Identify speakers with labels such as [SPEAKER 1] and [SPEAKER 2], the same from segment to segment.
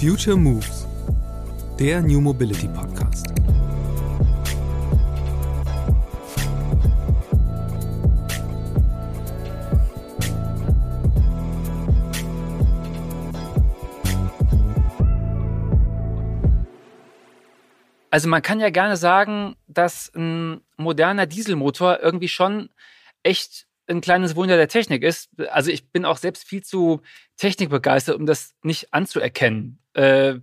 [SPEAKER 1] Future Moves, der New Mobility Podcast.
[SPEAKER 2] Also man kann ja gerne sagen, dass ein moderner Dieselmotor irgendwie schon echt ein kleines Wunder der Technik ist. Also ich bin auch selbst viel zu technikbegeistert, um das nicht anzuerkennen. Äh,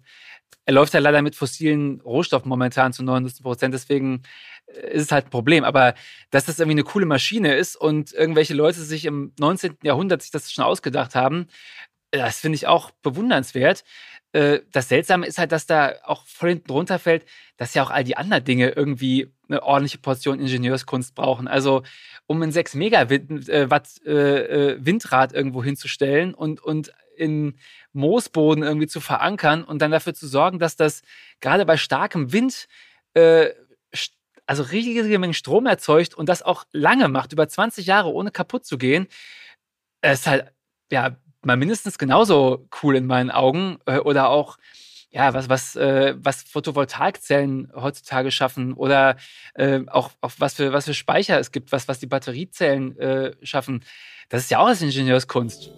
[SPEAKER 2] er läuft ja leider mit fossilen Rohstoffen momentan zu 99 Prozent, deswegen äh, ist es halt ein Problem. Aber dass das irgendwie eine coole Maschine ist und irgendwelche Leute sich im 19. Jahrhundert sich das schon ausgedacht haben, das finde ich auch bewundernswert. Äh, das Seltsame ist halt, dass da auch voll hinten runterfällt, dass ja auch all die anderen Dinge irgendwie eine ordentliche Portion Ingenieurskunst brauchen. Also, um ein 6 Megawatt äh, äh, Windrad irgendwo hinzustellen und, und in Moosboden irgendwie zu verankern und dann dafür zu sorgen, dass das gerade bei starkem Wind äh, also riesige Mengen Strom erzeugt und das auch lange macht, über 20 Jahre ohne kaputt zu gehen, ist halt ja mal mindestens genauso cool in meinen Augen. Äh, oder auch, ja, was, was, äh, was Photovoltaikzellen heutzutage schaffen oder äh, auch, auch was, für, was für Speicher es gibt, was, was die Batteriezellen äh, schaffen. Das ist ja auch als Ingenieurskunst.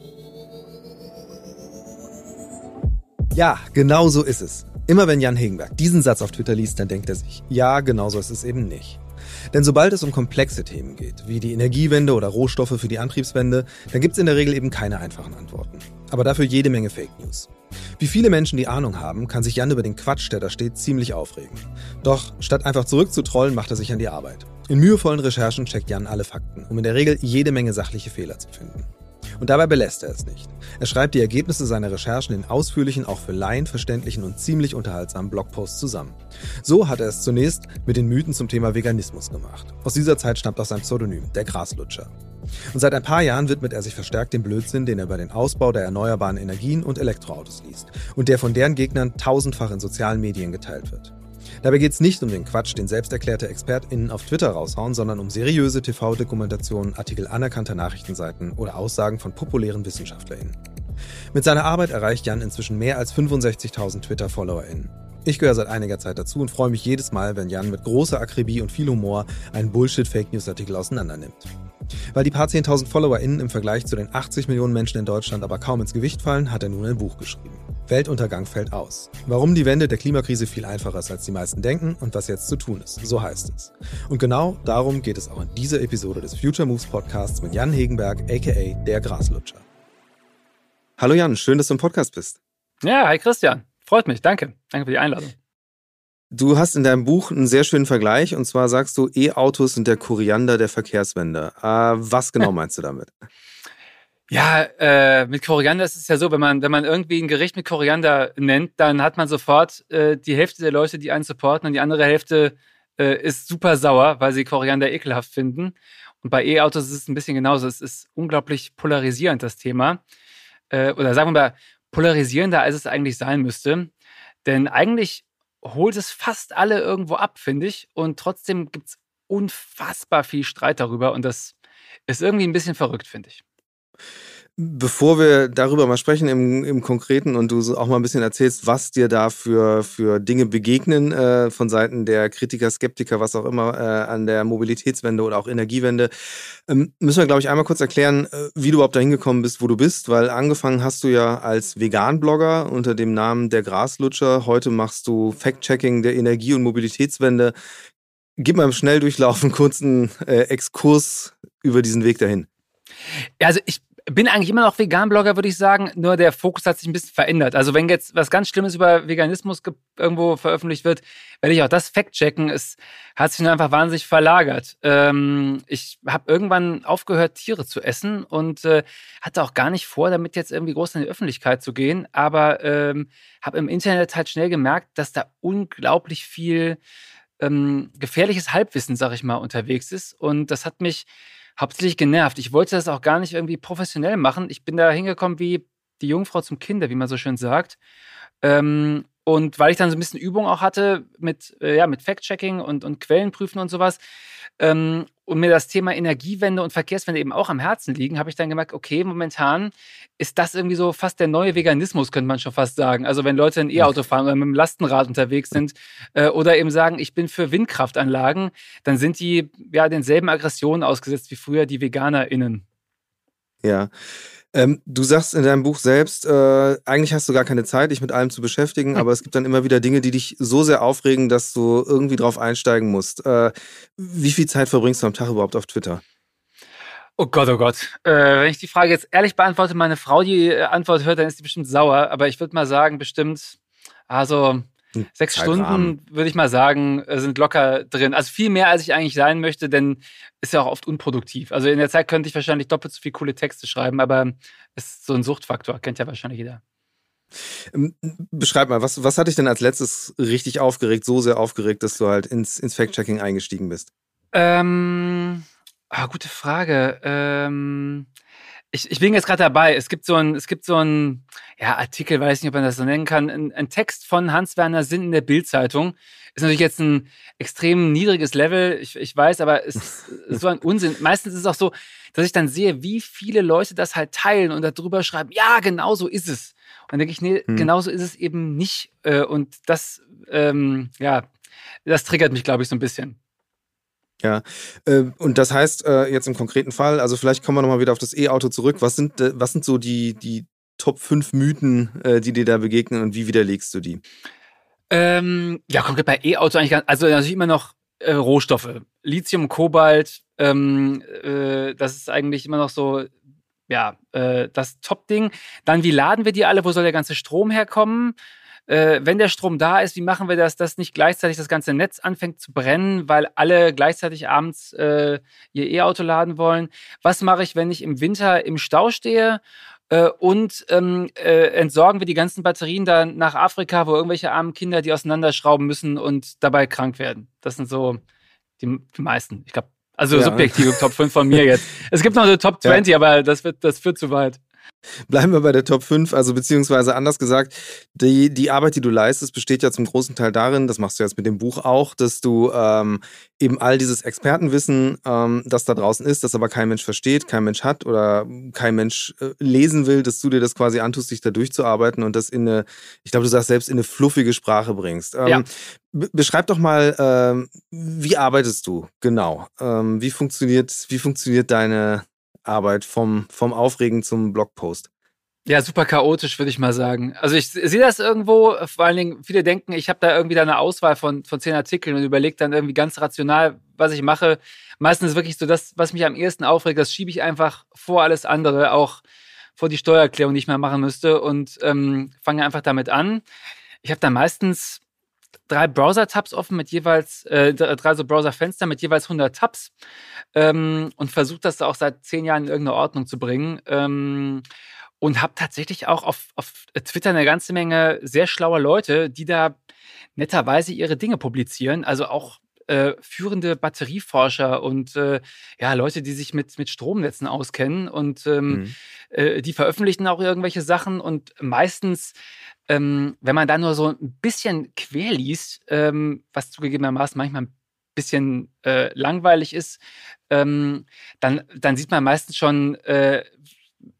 [SPEAKER 1] Ja, genau so ist es. Immer wenn Jan Hegenberg diesen Satz auf Twitter liest, dann denkt er sich, ja, genau so ist es eben nicht. Denn sobald es um komplexe Themen geht, wie die Energiewende oder Rohstoffe für die Antriebswende, dann gibt es in der Regel eben keine einfachen Antworten. Aber dafür jede Menge Fake News. Wie viele Menschen die Ahnung haben, kann sich Jan über den Quatsch, der da steht, ziemlich aufregen. Doch statt einfach zurückzutrollen, macht er sich an die Arbeit. In mühevollen Recherchen checkt Jan alle Fakten, um in der Regel jede Menge sachliche Fehler zu finden. Und dabei belässt er es nicht. Er schreibt die Ergebnisse seiner Recherchen in ausführlichen, auch für Laien verständlichen und ziemlich unterhaltsamen Blogposts zusammen. So hat er es zunächst mit den Mythen zum Thema Veganismus gemacht. Aus dieser Zeit stammt auch sein Pseudonym, der Graslutscher. Und seit ein paar Jahren widmet er sich verstärkt dem Blödsinn, den er über den Ausbau der erneuerbaren Energien und Elektroautos liest und der von deren Gegnern tausendfach in sozialen Medien geteilt wird. Dabei geht es nicht um den Quatsch, den selbsterklärte ExpertInnen auf Twitter raushauen, sondern um seriöse TV-Dokumentationen, Artikel anerkannter Nachrichtenseiten oder Aussagen von populären WissenschaftlerInnen. Mit seiner Arbeit erreicht Jan inzwischen mehr als 65.000 Twitter-FollowerInnen. Ich gehöre seit einiger Zeit dazu und freue mich jedes Mal, wenn Jan mit großer Akribie und viel Humor einen Bullshit-Fake-News-Artikel auseinandernimmt. Weil die paar 10.000 FollowerInnen im Vergleich zu den 80 Millionen Menschen in Deutschland aber kaum ins Gewicht fallen, hat er nun ein Buch geschrieben. Weltuntergang fällt aus. Warum die Wende der Klimakrise viel einfacher ist, als die meisten denken und was jetzt zu tun ist. So heißt es. Und genau darum geht es auch in dieser Episode des Future Moves Podcasts mit Jan Hegenberg, aka der Graslutscher. Hallo Jan, schön, dass du im Podcast bist.
[SPEAKER 2] Ja, hi Christian. Freut mich. Danke. Danke für die Einladung.
[SPEAKER 1] Du hast in deinem Buch einen sehr schönen Vergleich und zwar sagst du, E-Autos sind der Koriander der Verkehrswende. Äh, was genau meinst du damit?
[SPEAKER 2] Ja, äh, mit Koriander ist es ja so, wenn man, wenn man irgendwie ein Gericht mit Koriander nennt, dann hat man sofort äh, die Hälfte der Leute, die einen supporten und die andere Hälfte äh, ist super sauer, weil sie Koriander ekelhaft finden. Und bei E-Autos ist es ein bisschen genauso. Es ist unglaublich polarisierend, das Thema. Äh, oder sagen wir mal, polarisierender, als es eigentlich sein müsste. Denn eigentlich holt es fast alle irgendwo ab, finde ich. Und trotzdem gibt es unfassbar viel Streit darüber. Und das ist irgendwie ein bisschen verrückt, finde ich.
[SPEAKER 1] Bevor wir darüber mal sprechen im, im Konkreten und du auch mal ein bisschen erzählst, was dir da für, für Dinge begegnen äh, von Seiten der Kritiker, Skeptiker, was auch immer äh, an der Mobilitätswende oder auch Energiewende, ähm, müssen wir, glaube ich, einmal kurz erklären, äh, wie du überhaupt dahin gekommen bist, wo du bist, weil angefangen hast du ja als Vegan-Blogger unter dem Namen Der Graslutscher. Heute machst du Fact-Checking der Energie- und Mobilitätswende. Gib mal im Schnelldurchlauf einen kurzen äh, Exkurs über diesen Weg dahin.
[SPEAKER 2] Also ich bin eigentlich immer noch Vegan-Blogger, würde ich sagen. Nur der Fokus hat sich ein bisschen verändert. Also wenn jetzt was ganz Schlimmes über Veganismus irgendwo veröffentlicht wird, werde ich auch das fact-checken. Es hat sich nur einfach wahnsinnig verlagert. Ähm, ich habe irgendwann aufgehört, Tiere zu essen und äh, hatte auch gar nicht vor, damit jetzt irgendwie groß in die Öffentlichkeit zu gehen. Aber ähm, habe im Internet halt schnell gemerkt, dass da unglaublich viel ähm, gefährliches Halbwissen, sag ich mal, unterwegs ist. Und das hat mich hauptsächlich genervt. Ich wollte das auch gar nicht irgendwie professionell machen. Ich bin da hingekommen wie die Jungfrau zum Kinder, wie man so schön sagt. Ähm, und weil ich dann so ein bisschen Übung auch hatte mit, äh, ja, mit Fact-Checking und, und Quellenprüfen und sowas, ähm, und mir das Thema Energiewende und Verkehrswende eben auch am Herzen liegen, habe ich dann gemerkt, okay, momentan ist das irgendwie so fast der neue Veganismus, könnte man schon fast sagen. Also wenn Leute ein E-Auto fahren oder mit dem Lastenrad unterwegs sind äh, oder eben sagen, ich bin für Windkraftanlagen, dann sind die ja denselben Aggressionen ausgesetzt wie früher die VeganerInnen.
[SPEAKER 1] Ja. Ähm, du sagst in deinem Buch selbst, äh, eigentlich hast du gar keine Zeit, dich mit allem zu beschäftigen, aber es gibt dann immer wieder Dinge, die dich so sehr aufregen, dass du irgendwie drauf einsteigen musst. Äh, wie viel Zeit verbringst du am Tag überhaupt auf Twitter?
[SPEAKER 2] Oh Gott, oh Gott. Äh, wenn ich die Frage jetzt ehrlich beantworte, meine Frau die äh, Antwort hört, dann ist die bestimmt sauer. Aber ich würde mal sagen, bestimmt, also Sechs Stunden, würde ich mal sagen, äh, sind locker drin. Also viel mehr, als ich eigentlich sein möchte, denn ist ja auch oft unproduktiv. Also in der Zeit könnte ich wahrscheinlich doppelt so viele coole Texte schreiben, aber ist so ein Suchtfaktor, kennt ja wahrscheinlich jeder.
[SPEAKER 1] Ähm, beschreib mal, was, was hat dich denn als letztes richtig aufgeregt, so sehr aufgeregt, dass du halt ins, ins Fact-Checking eingestiegen bist?
[SPEAKER 2] Ähm, ah, gute Frage. Ähm, ich, ich bin jetzt gerade dabei. Es gibt so ein, es gibt so ein ja, Artikel, weiß nicht, ob man das so nennen kann, ein, ein Text von Hans-Werner Sinn in der Bild-Zeitung. Ist natürlich jetzt ein extrem niedriges Level, ich, ich weiß, aber es ist so ein Unsinn. Meistens ist es auch so, dass ich dann sehe, wie viele Leute das halt teilen und darüber schreiben, ja, genau so ist es. Und dann denke ich, nee, hm. genau so ist es eben nicht. Äh, und das, ähm, ja, das triggert mich, glaube ich, so ein bisschen.
[SPEAKER 1] Ja, äh, und das heißt äh, jetzt im konkreten Fall, also vielleicht kommen wir nochmal wieder auf das E-Auto zurück. Was sind, äh, was sind so die, die Top 5 Mythen, die dir da begegnen und wie widerlegst du die?
[SPEAKER 2] Ähm, ja, konkret bei E-Auto eigentlich ganz, also natürlich immer noch äh, Rohstoffe. Lithium, Kobalt, ähm, äh, das ist eigentlich immer noch so, ja, äh, das Top-Ding. Dann, wie laden wir die alle? Wo soll der ganze Strom herkommen? Äh, wenn der Strom da ist, wie machen wir das, dass nicht gleichzeitig das ganze Netz anfängt zu brennen, weil alle gleichzeitig abends äh, ihr E-Auto laden wollen? Was mache ich, wenn ich im Winter im Stau stehe? Äh, und ähm, äh, entsorgen wir die ganzen Batterien dann nach Afrika, wo irgendwelche armen Kinder die auseinanderschrauben müssen und dabei krank werden. Das sind so die, die meisten. Ich glaube, also ja. subjektive Top 5 von mir jetzt. Es gibt noch eine Top 20, ja. aber das, wird, das führt zu weit.
[SPEAKER 1] Bleiben wir bei der Top 5, also beziehungsweise anders gesagt, die, die Arbeit, die du leistest, besteht ja zum großen Teil darin, das machst du jetzt mit dem Buch auch, dass du ähm, eben all dieses Expertenwissen, ähm, das da draußen ist, das aber kein Mensch versteht, kein Mensch hat oder kein Mensch äh, lesen will, dass du dir das quasi antust, dich da durchzuarbeiten und das in eine, ich glaube, du sagst selbst, in eine fluffige Sprache bringst. Ähm, ja. Beschreib doch mal, ähm, wie arbeitest du genau? Ähm, wie funktioniert, wie funktioniert deine, Arbeit vom, vom Aufregen zum Blogpost?
[SPEAKER 2] Ja, super chaotisch, würde ich mal sagen. Also ich sehe das irgendwo, vor allen Dingen, viele denken, ich habe da irgendwie da eine Auswahl von, von zehn Artikeln und überlege dann irgendwie ganz rational, was ich mache. Meistens ist wirklich so das, was mich am ehesten aufregt, das schiebe ich einfach vor alles andere, auch vor die Steuererklärung, die ich mal machen müsste und ähm, fange einfach damit an. Ich habe da meistens drei Browser-Tabs offen mit jeweils, äh, drei so Browser-Fenster mit jeweils 100 Tabs ähm, und versuche das auch seit zehn Jahren in irgendeine Ordnung zu bringen. Ähm, und habe tatsächlich auch auf, auf Twitter eine ganze Menge sehr schlauer Leute, die da netterweise ihre Dinge publizieren. Also auch äh, führende Batterieforscher und äh, ja, Leute, die sich mit, mit Stromnetzen auskennen und ähm, mhm. äh, die veröffentlichen auch irgendwelche Sachen und meistens ähm, wenn man da nur so ein bisschen quer liest, ähm, was zugegebenermaßen manchmal ein bisschen äh, langweilig ist, ähm, dann, dann sieht man meistens schon äh,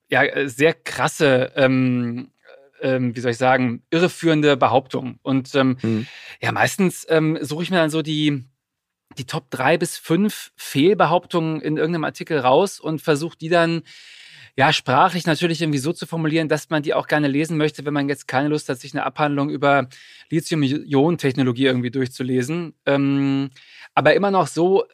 [SPEAKER 2] ja, sehr krasse, ähm, äh, wie soll ich sagen, irreführende Behauptungen. Und ähm, mhm. ja, meistens ähm, suche ich mir dann so die, die Top drei bis fünf Fehlbehauptungen in irgendeinem Artikel raus und versuche die dann ja, sprachlich natürlich irgendwie so zu formulieren, dass man die auch gerne lesen möchte, wenn man jetzt keine Lust hat, sich eine Abhandlung über Lithium-Ionen-Technologie irgendwie durchzulesen. Ähm, aber immer noch so, äh,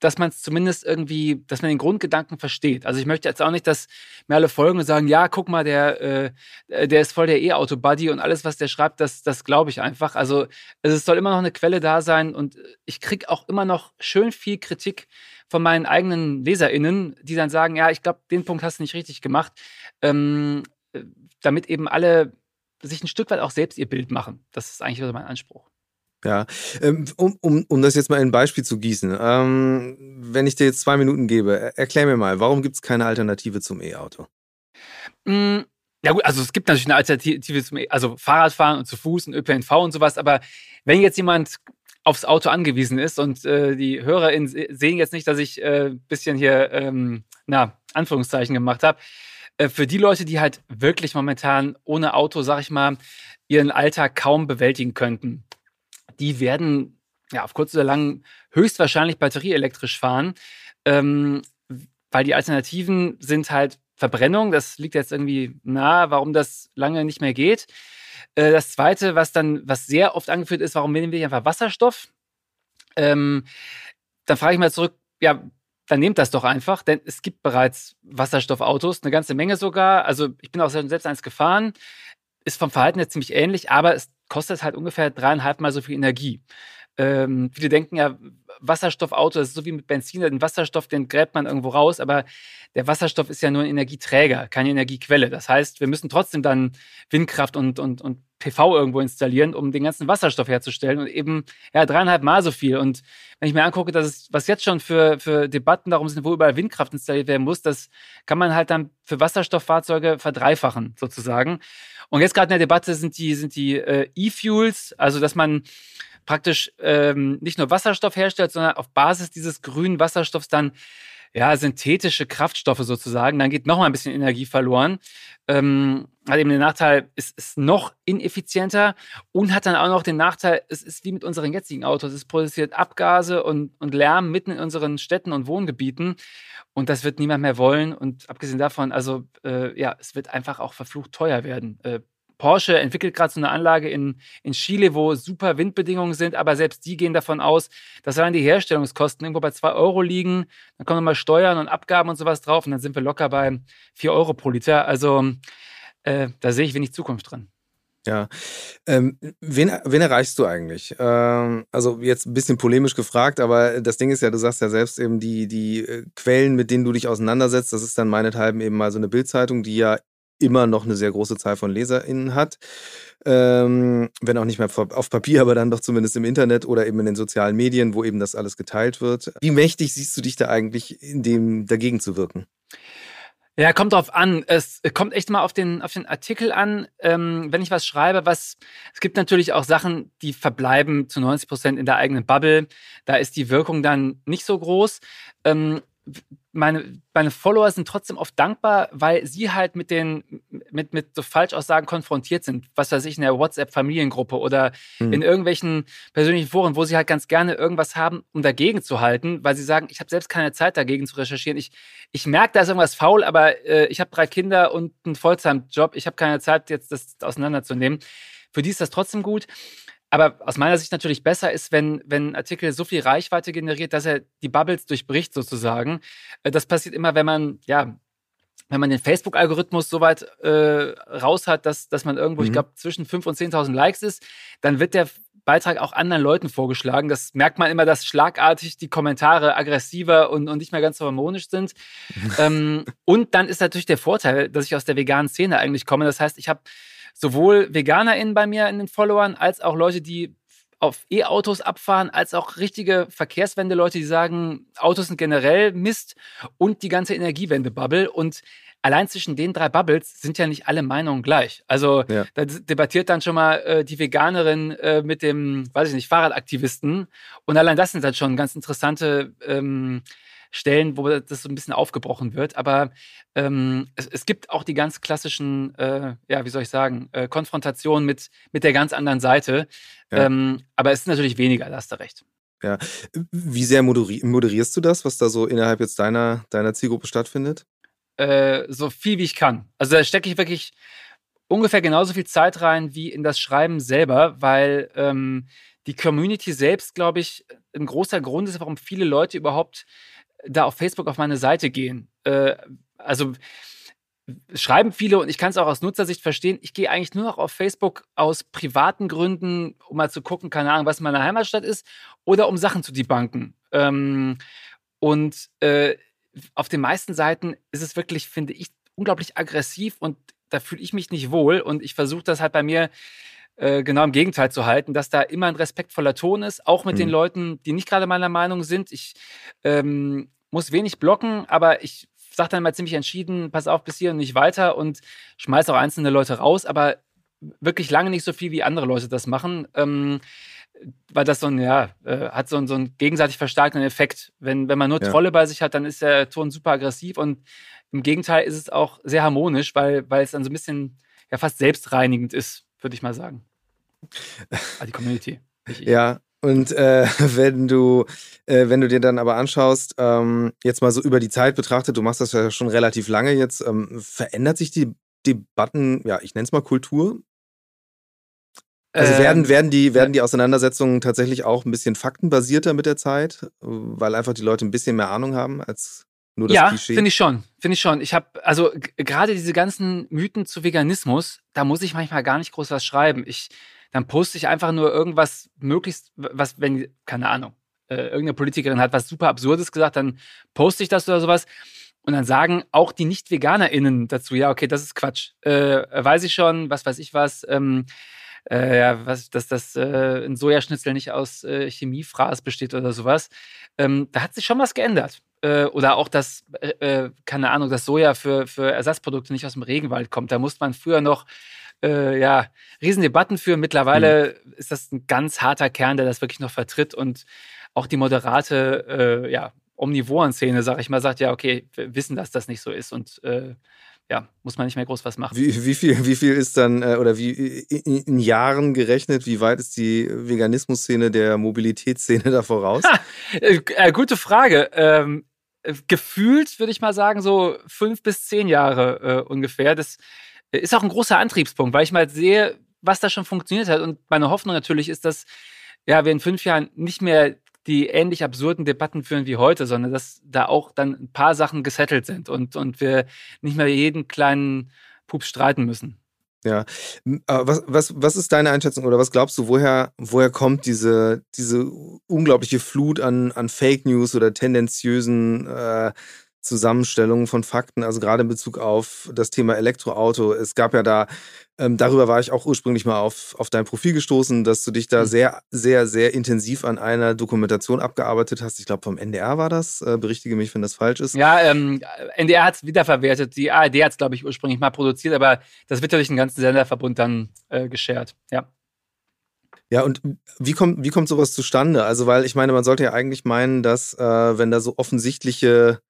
[SPEAKER 2] dass man es zumindest irgendwie, dass man den Grundgedanken versteht. Also ich möchte jetzt auch nicht, dass mir alle folgen und sagen, ja, guck mal, der, äh, der ist voll der E-Auto-Buddy und alles, was der schreibt, das, das glaube ich einfach. Also es soll immer noch eine Quelle da sein und ich kriege auch immer noch schön viel Kritik von meinen eigenen LeserInnen, die dann sagen, ja, ich glaube, den Punkt hast du nicht richtig gemacht, ähm, äh, damit eben alle sich ein Stück weit auch selbst ihr Bild machen. Das ist eigentlich mein Anspruch.
[SPEAKER 1] Ja, ähm, um, um, um das jetzt mal in ein Beispiel zu gießen. Ähm, wenn ich dir jetzt zwei Minuten gebe, erklär mir mal, warum gibt es keine Alternative zum E-Auto?
[SPEAKER 2] Mm, ja gut, also es gibt natürlich eine Alternative zum E, also Fahrradfahren und zu Fuß und ÖPNV und sowas, aber wenn jetzt jemand aufs Auto angewiesen ist. Und äh, die HörerInnen sehen jetzt nicht, dass ich ein äh, bisschen hier, ähm, na, Anführungszeichen gemacht habe. Äh, für die Leute, die halt wirklich momentan ohne Auto, sag ich mal, ihren Alltag kaum bewältigen könnten, die werden ja auf kurz oder lang höchstwahrscheinlich batterieelektrisch fahren, ähm, weil die Alternativen sind halt Verbrennung. Das liegt jetzt irgendwie nahe, warum das lange nicht mehr geht. Äh, das zweite, was dann, was sehr oft angeführt ist, warum nehmen wir einfach Wasserstoff? Ähm, dann frage ich mal zurück, ja, dann nehmt das doch einfach, denn es gibt bereits Wasserstoffautos, eine ganze Menge sogar. Also ich bin auch selbst eins gefahren, ist vom Verhalten jetzt ziemlich ähnlich, aber es kostet halt ungefähr dreieinhalb Mal so viel Energie. Ähm, viele denken ja, Wasserstoffauto, das ist so wie mit Benzin, den Wasserstoff, den gräbt man irgendwo raus, aber der Wasserstoff ist ja nur ein Energieträger, keine Energiequelle. Das heißt, wir müssen trotzdem dann Windkraft und, und, und PV irgendwo installieren, um den ganzen Wasserstoff herzustellen und eben ja, dreieinhalb Mal so viel. Und wenn ich mir angucke, dass es, was jetzt schon für, für Debatten darum sind, wo überall Windkraft installiert werden muss, das kann man halt dann für Wasserstofffahrzeuge verdreifachen, sozusagen. Und jetzt gerade in der Debatte sind die, sind die äh, E-Fuels, also dass man praktisch ähm, nicht nur Wasserstoff herstellt, sondern auf Basis dieses grünen Wasserstoffs dann ja, synthetische Kraftstoffe sozusagen. Dann geht noch mal ein bisschen Energie verloren. Ähm, hat eben den Nachteil, es ist noch ineffizienter und hat dann auch noch den Nachteil, es ist wie mit unseren jetzigen Autos. Es produziert Abgase und, und Lärm mitten in unseren Städten und Wohngebieten. Und das wird niemand mehr wollen. Und abgesehen davon, also äh, ja, es wird einfach auch verflucht teuer werden. Äh, Porsche entwickelt gerade so eine Anlage in, in Chile, wo super Windbedingungen sind, aber selbst die gehen davon aus, dass allein die Herstellungskosten irgendwo bei 2 Euro liegen. Dann kommen nochmal Steuern und Abgaben und sowas drauf und dann sind wir locker bei 4 Euro pro Liter. Also äh, da sehe ich wenig Zukunft drin.
[SPEAKER 1] Ja. Ähm, wen, wen erreichst du eigentlich? Ähm, also jetzt ein bisschen polemisch gefragt, aber das Ding ist ja, du sagst ja selbst eben, die, die äh, Quellen, mit denen du dich auseinandersetzt, das ist dann meinethalben eben mal so eine Bildzeitung, die ja immer noch eine sehr große Zahl von LeserInnen hat. Ähm, wenn auch nicht mehr auf Papier, aber dann doch zumindest im Internet oder eben in den sozialen Medien, wo eben das alles geteilt wird. Wie mächtig siehst du dich da eigentlich in dem dagegen zu wirken?
[SPEAKER 2] Ja, kommt drauf an. Es kommt echt mal auf den, auf den Artikel an. Ähm, wenn ich was schreibe, was, es gibt natürlich auch Sachen, die verbleiben zu 90 Prozent in der eigenen Bubble. Da ist die Wirkung dann nicht so groß. Ähm, meine, meine Follower sind trotzdem oft dankbar, weil sie halt mit den, mit, mit so Falschaussagen konfrontiert sind. Was weiß ich, in der WhatsApp-Familiengruppe oder mhm. in irgendwelchen persönlichen Foren, wo sie halt ganz gerne irgendwas haben, um dagegen zu halten, weil sie sagen, ich habe selbst keine Zeit dagegen zu recherchieren. Ich, ich merke, da ist irgendwas faul, aber äh, ich habe drei Kinder und einen Vollzeitjob. Ich habe keine Zeit, jetzt das auseinanderzunehmen. Für die ist das trotzdem gut. Aber aus meiner Sicht natürlich besser ist, wenn, wenn ein Artikel so viel Reichweite generiert, dass er die Bubbles durchbricht sozusagen. Äh, das passiert immer, wenn man, ja, wenn man den Facebook-Algorithmus so weit äh, raus hat, dass, dass man irgendwo, mhm. ich glaube, zwischen 5.000 und 10.000 Likes ist, dann wird der Beitrag auch anderen Leuten vorgeschlagen. Das merkt man immer, dass schlagartig die Kommentare aggressiver und, und nicht mehr ganz so harmonisch sind. ähm, und dann ist natürlich der Vorteil, dass ich aus der veganen Szene eigentlich komme. Das heißt, ich habe sowohl VeganerInnen bei mir in den Followern, als auch Leute, die auf E-Autos abfahren, als auch richtige Verkehrswende-Leute, die sagen, Autos sind generell Mist und die ganze Energiewende-Bubble. Und allein zwischen den drei Bubbles sind ja nicht alle Meinungen gleich. Also ja. da debattiert dann schon mal äh, die Veganerin äh, mit dem, weiß ich nicht, Fahrradaktivisten. Und allein das sind dann schon ganz interessante ähm, Stellen, wo das so ein bisschen aufgebrochen wird. Aber ähm, es, es, gibt auch die ganz klassischen, äh, ja, wie soll ich sagen, äh, Konfrontationen mit, mit der ganz anderen Seite. Ja. Ähm, aber es ist natürlich weniger, da hast du recht.
[SPEAKER 1] Ja. Wie sehr moderi moderierst du das, was da so innerhalb jetzt deiner, deiner Zielgruppe stattfindet?
[SPEAKER 2] Äh, so viel wie ich kann. Also da stecke ich wirklich ungefähr genauso viel Zeit rein wie in das Schreiben selber, weil ähm, die Community selbst, glaube ich, ein großer Grund ist, warum viele Leute überhaupt da auf Facebook auf meine Seite gehen. Äh, also schreiben viele und ich kann es auch aus Nutzersicht verstehen. Ich gehe eigentlich nur noch auf Facebook aus privaten Gründen, um mal zu gucken, keine Ahnung, was meine Heimatstadt ist, oder um Sachen zu debunken. Ähm, und äh, auf den meisten Seiten ist es wirklich, finde ich, unglaublich aggressiv und da fühle ich mich nicht wohl und ich versuche das halt bei mir äh, genau im Gegenteil zu halten, dass da immer ein respektvoller Ton ist, auch mit mhm. den Leuten, die nicht gerade meiner Meinung sind. Ich ähm, muss wenig blocken, aber ich sage dann mal ziemlich entschieden, pass auf bis hier und nicht weiter und schmeiße auch einzelne Leute raus, aber wirklich lange nicht so viel, wie andere Leute das machen. Ähm, weil das so ein, ja, äh, hat so, ein, so einen gegenseitig verstärkenden Effekt. Wenn, wenn man nur ja. Trolle bei sich hat, dann ist der Ton super aggressiv und im Gegenteil ist es auch sehr harmonisch, weil, weil es dann so ein bisschen ja fast selbstreinigend ist, würde ich mal sagen. Also die Community.
[SPEAKER 1] Ja, und äh, wenn du, äh, wenn du dir dann aber anschaust, ähm, jetzt mal so über die Zeit betrachtet, du machst das ja schon relativ lange jetzt, ähm, verändert sich die Debatten, ja, ich nenne es mal Kultur? Also werden, ähm, werden, die, werden die Auseinandersetzungen tatsächlich auch ein bisschen faktenbasierter mit der Zeit, weil einfach die Leute ein bisschen mehr Ahnung haben als nur das
[SPEAKER 2] ja, Klischee? Ja, finde ich schon. Finde ich schon. Ich habe, also gerade diese ganzen Mythen zu Veganismus, da muss ich manchmal gar nicht groß was schreiben. Ich, dann poste ich einfach nur irgendwas möglichst, was, wenn, keine Ahnung, äh, irgendeine Politikerin hat was super Absurdes gesagt, dann poste ich das oder sowas. Und dann sagen auch die Nicht-VeganerInnen dazu, ja, okay, das ist Quatsch. Äh, weiß ich schon, was weiß ich was. Ähm, äh, ja, was, dass das äh, ein Sojaschnitzel nicht aus äh, Chemiefraß besteht oder sowas. Ähm, da hat sich schon was geändert. Äh, oder auch, dass, äh, äh, keine Ahnung, das Soja für, für Ersatzprodukte nicht aus dem Regenwald kommt. Da musste man früher noch äh, ja, Riesendebatten führen. Mittlerweile mhm. ist das ein ganz harter Kern, der das wirklich noch vertritt und auch die moderate, äh, ja, Omnivoren-Szene, sag ich mal, sagt ja, okay, wir wissen, dass das nicht so ist und äh, ja, muss man nicht mehr groß was machen.
[SPEAKER 1] Wie, wie, viel, wie viel ist dann, äh, oder wie in, in, Jahren gerechnet, wie weit ist die Veganismus-Szene der Mobilitätsszene da voraus? Ha,
[SPEAKER 2] äh, äh, gute Frage. Ähm, äh, gefühlt würde ich mal sagen, so fünf bis zehn Jahre äh, ungefähr. Das ist auch ein großer Antriebspunkt, weil ich mal sehe, was da schon funktioniert hat. Und meine Hoffnung natürlich ist, dass ja, wir in fünf Jahren nicht mehr die ähnlich absurden Debatten führen wie heute, sondern dass da auch dann ein paar Sachen gesettelt sind und, und wir nicht mehr jeden kleinen Pups streiten müssen.
[SPEAKER 1] Ja, was, was, was ist deine Einschätzung oder was glaubst du, woher, woher kommt diese, diese unglaubliche Flut an, an Fake News oder tendenziösen äh, Zusammenstellungen von Fakten, also gerade in Bezug auf das Thema Elektroauto. Es gab ja da, ähm, darüber war ich auch ursprünglich mal auf, auf dein Profil gestoßen, dass du dich da mhm. sehr, sehr, sehr intensiv an einer Dokumentation abgearbeitet hast. Ich glaube, vom NDR war das. Äh, berichtige mich, wenn das falsch ist.
[SPEAKER 2] Ja, ähm, NDR hat es wiederverwertet. Die ARD hat es, glaube ich, ursprünglich mal produziert, aber das wird ja durch den ganzen Senderverbund dann äh, geshared. Ja.
[SPEAKER 1] Ja, und wie kommt, wie kommt sowas zustande? Also, weil ich meine, man sollte ja eigentlich meinen, dass, äh, wenn da so offensichtliche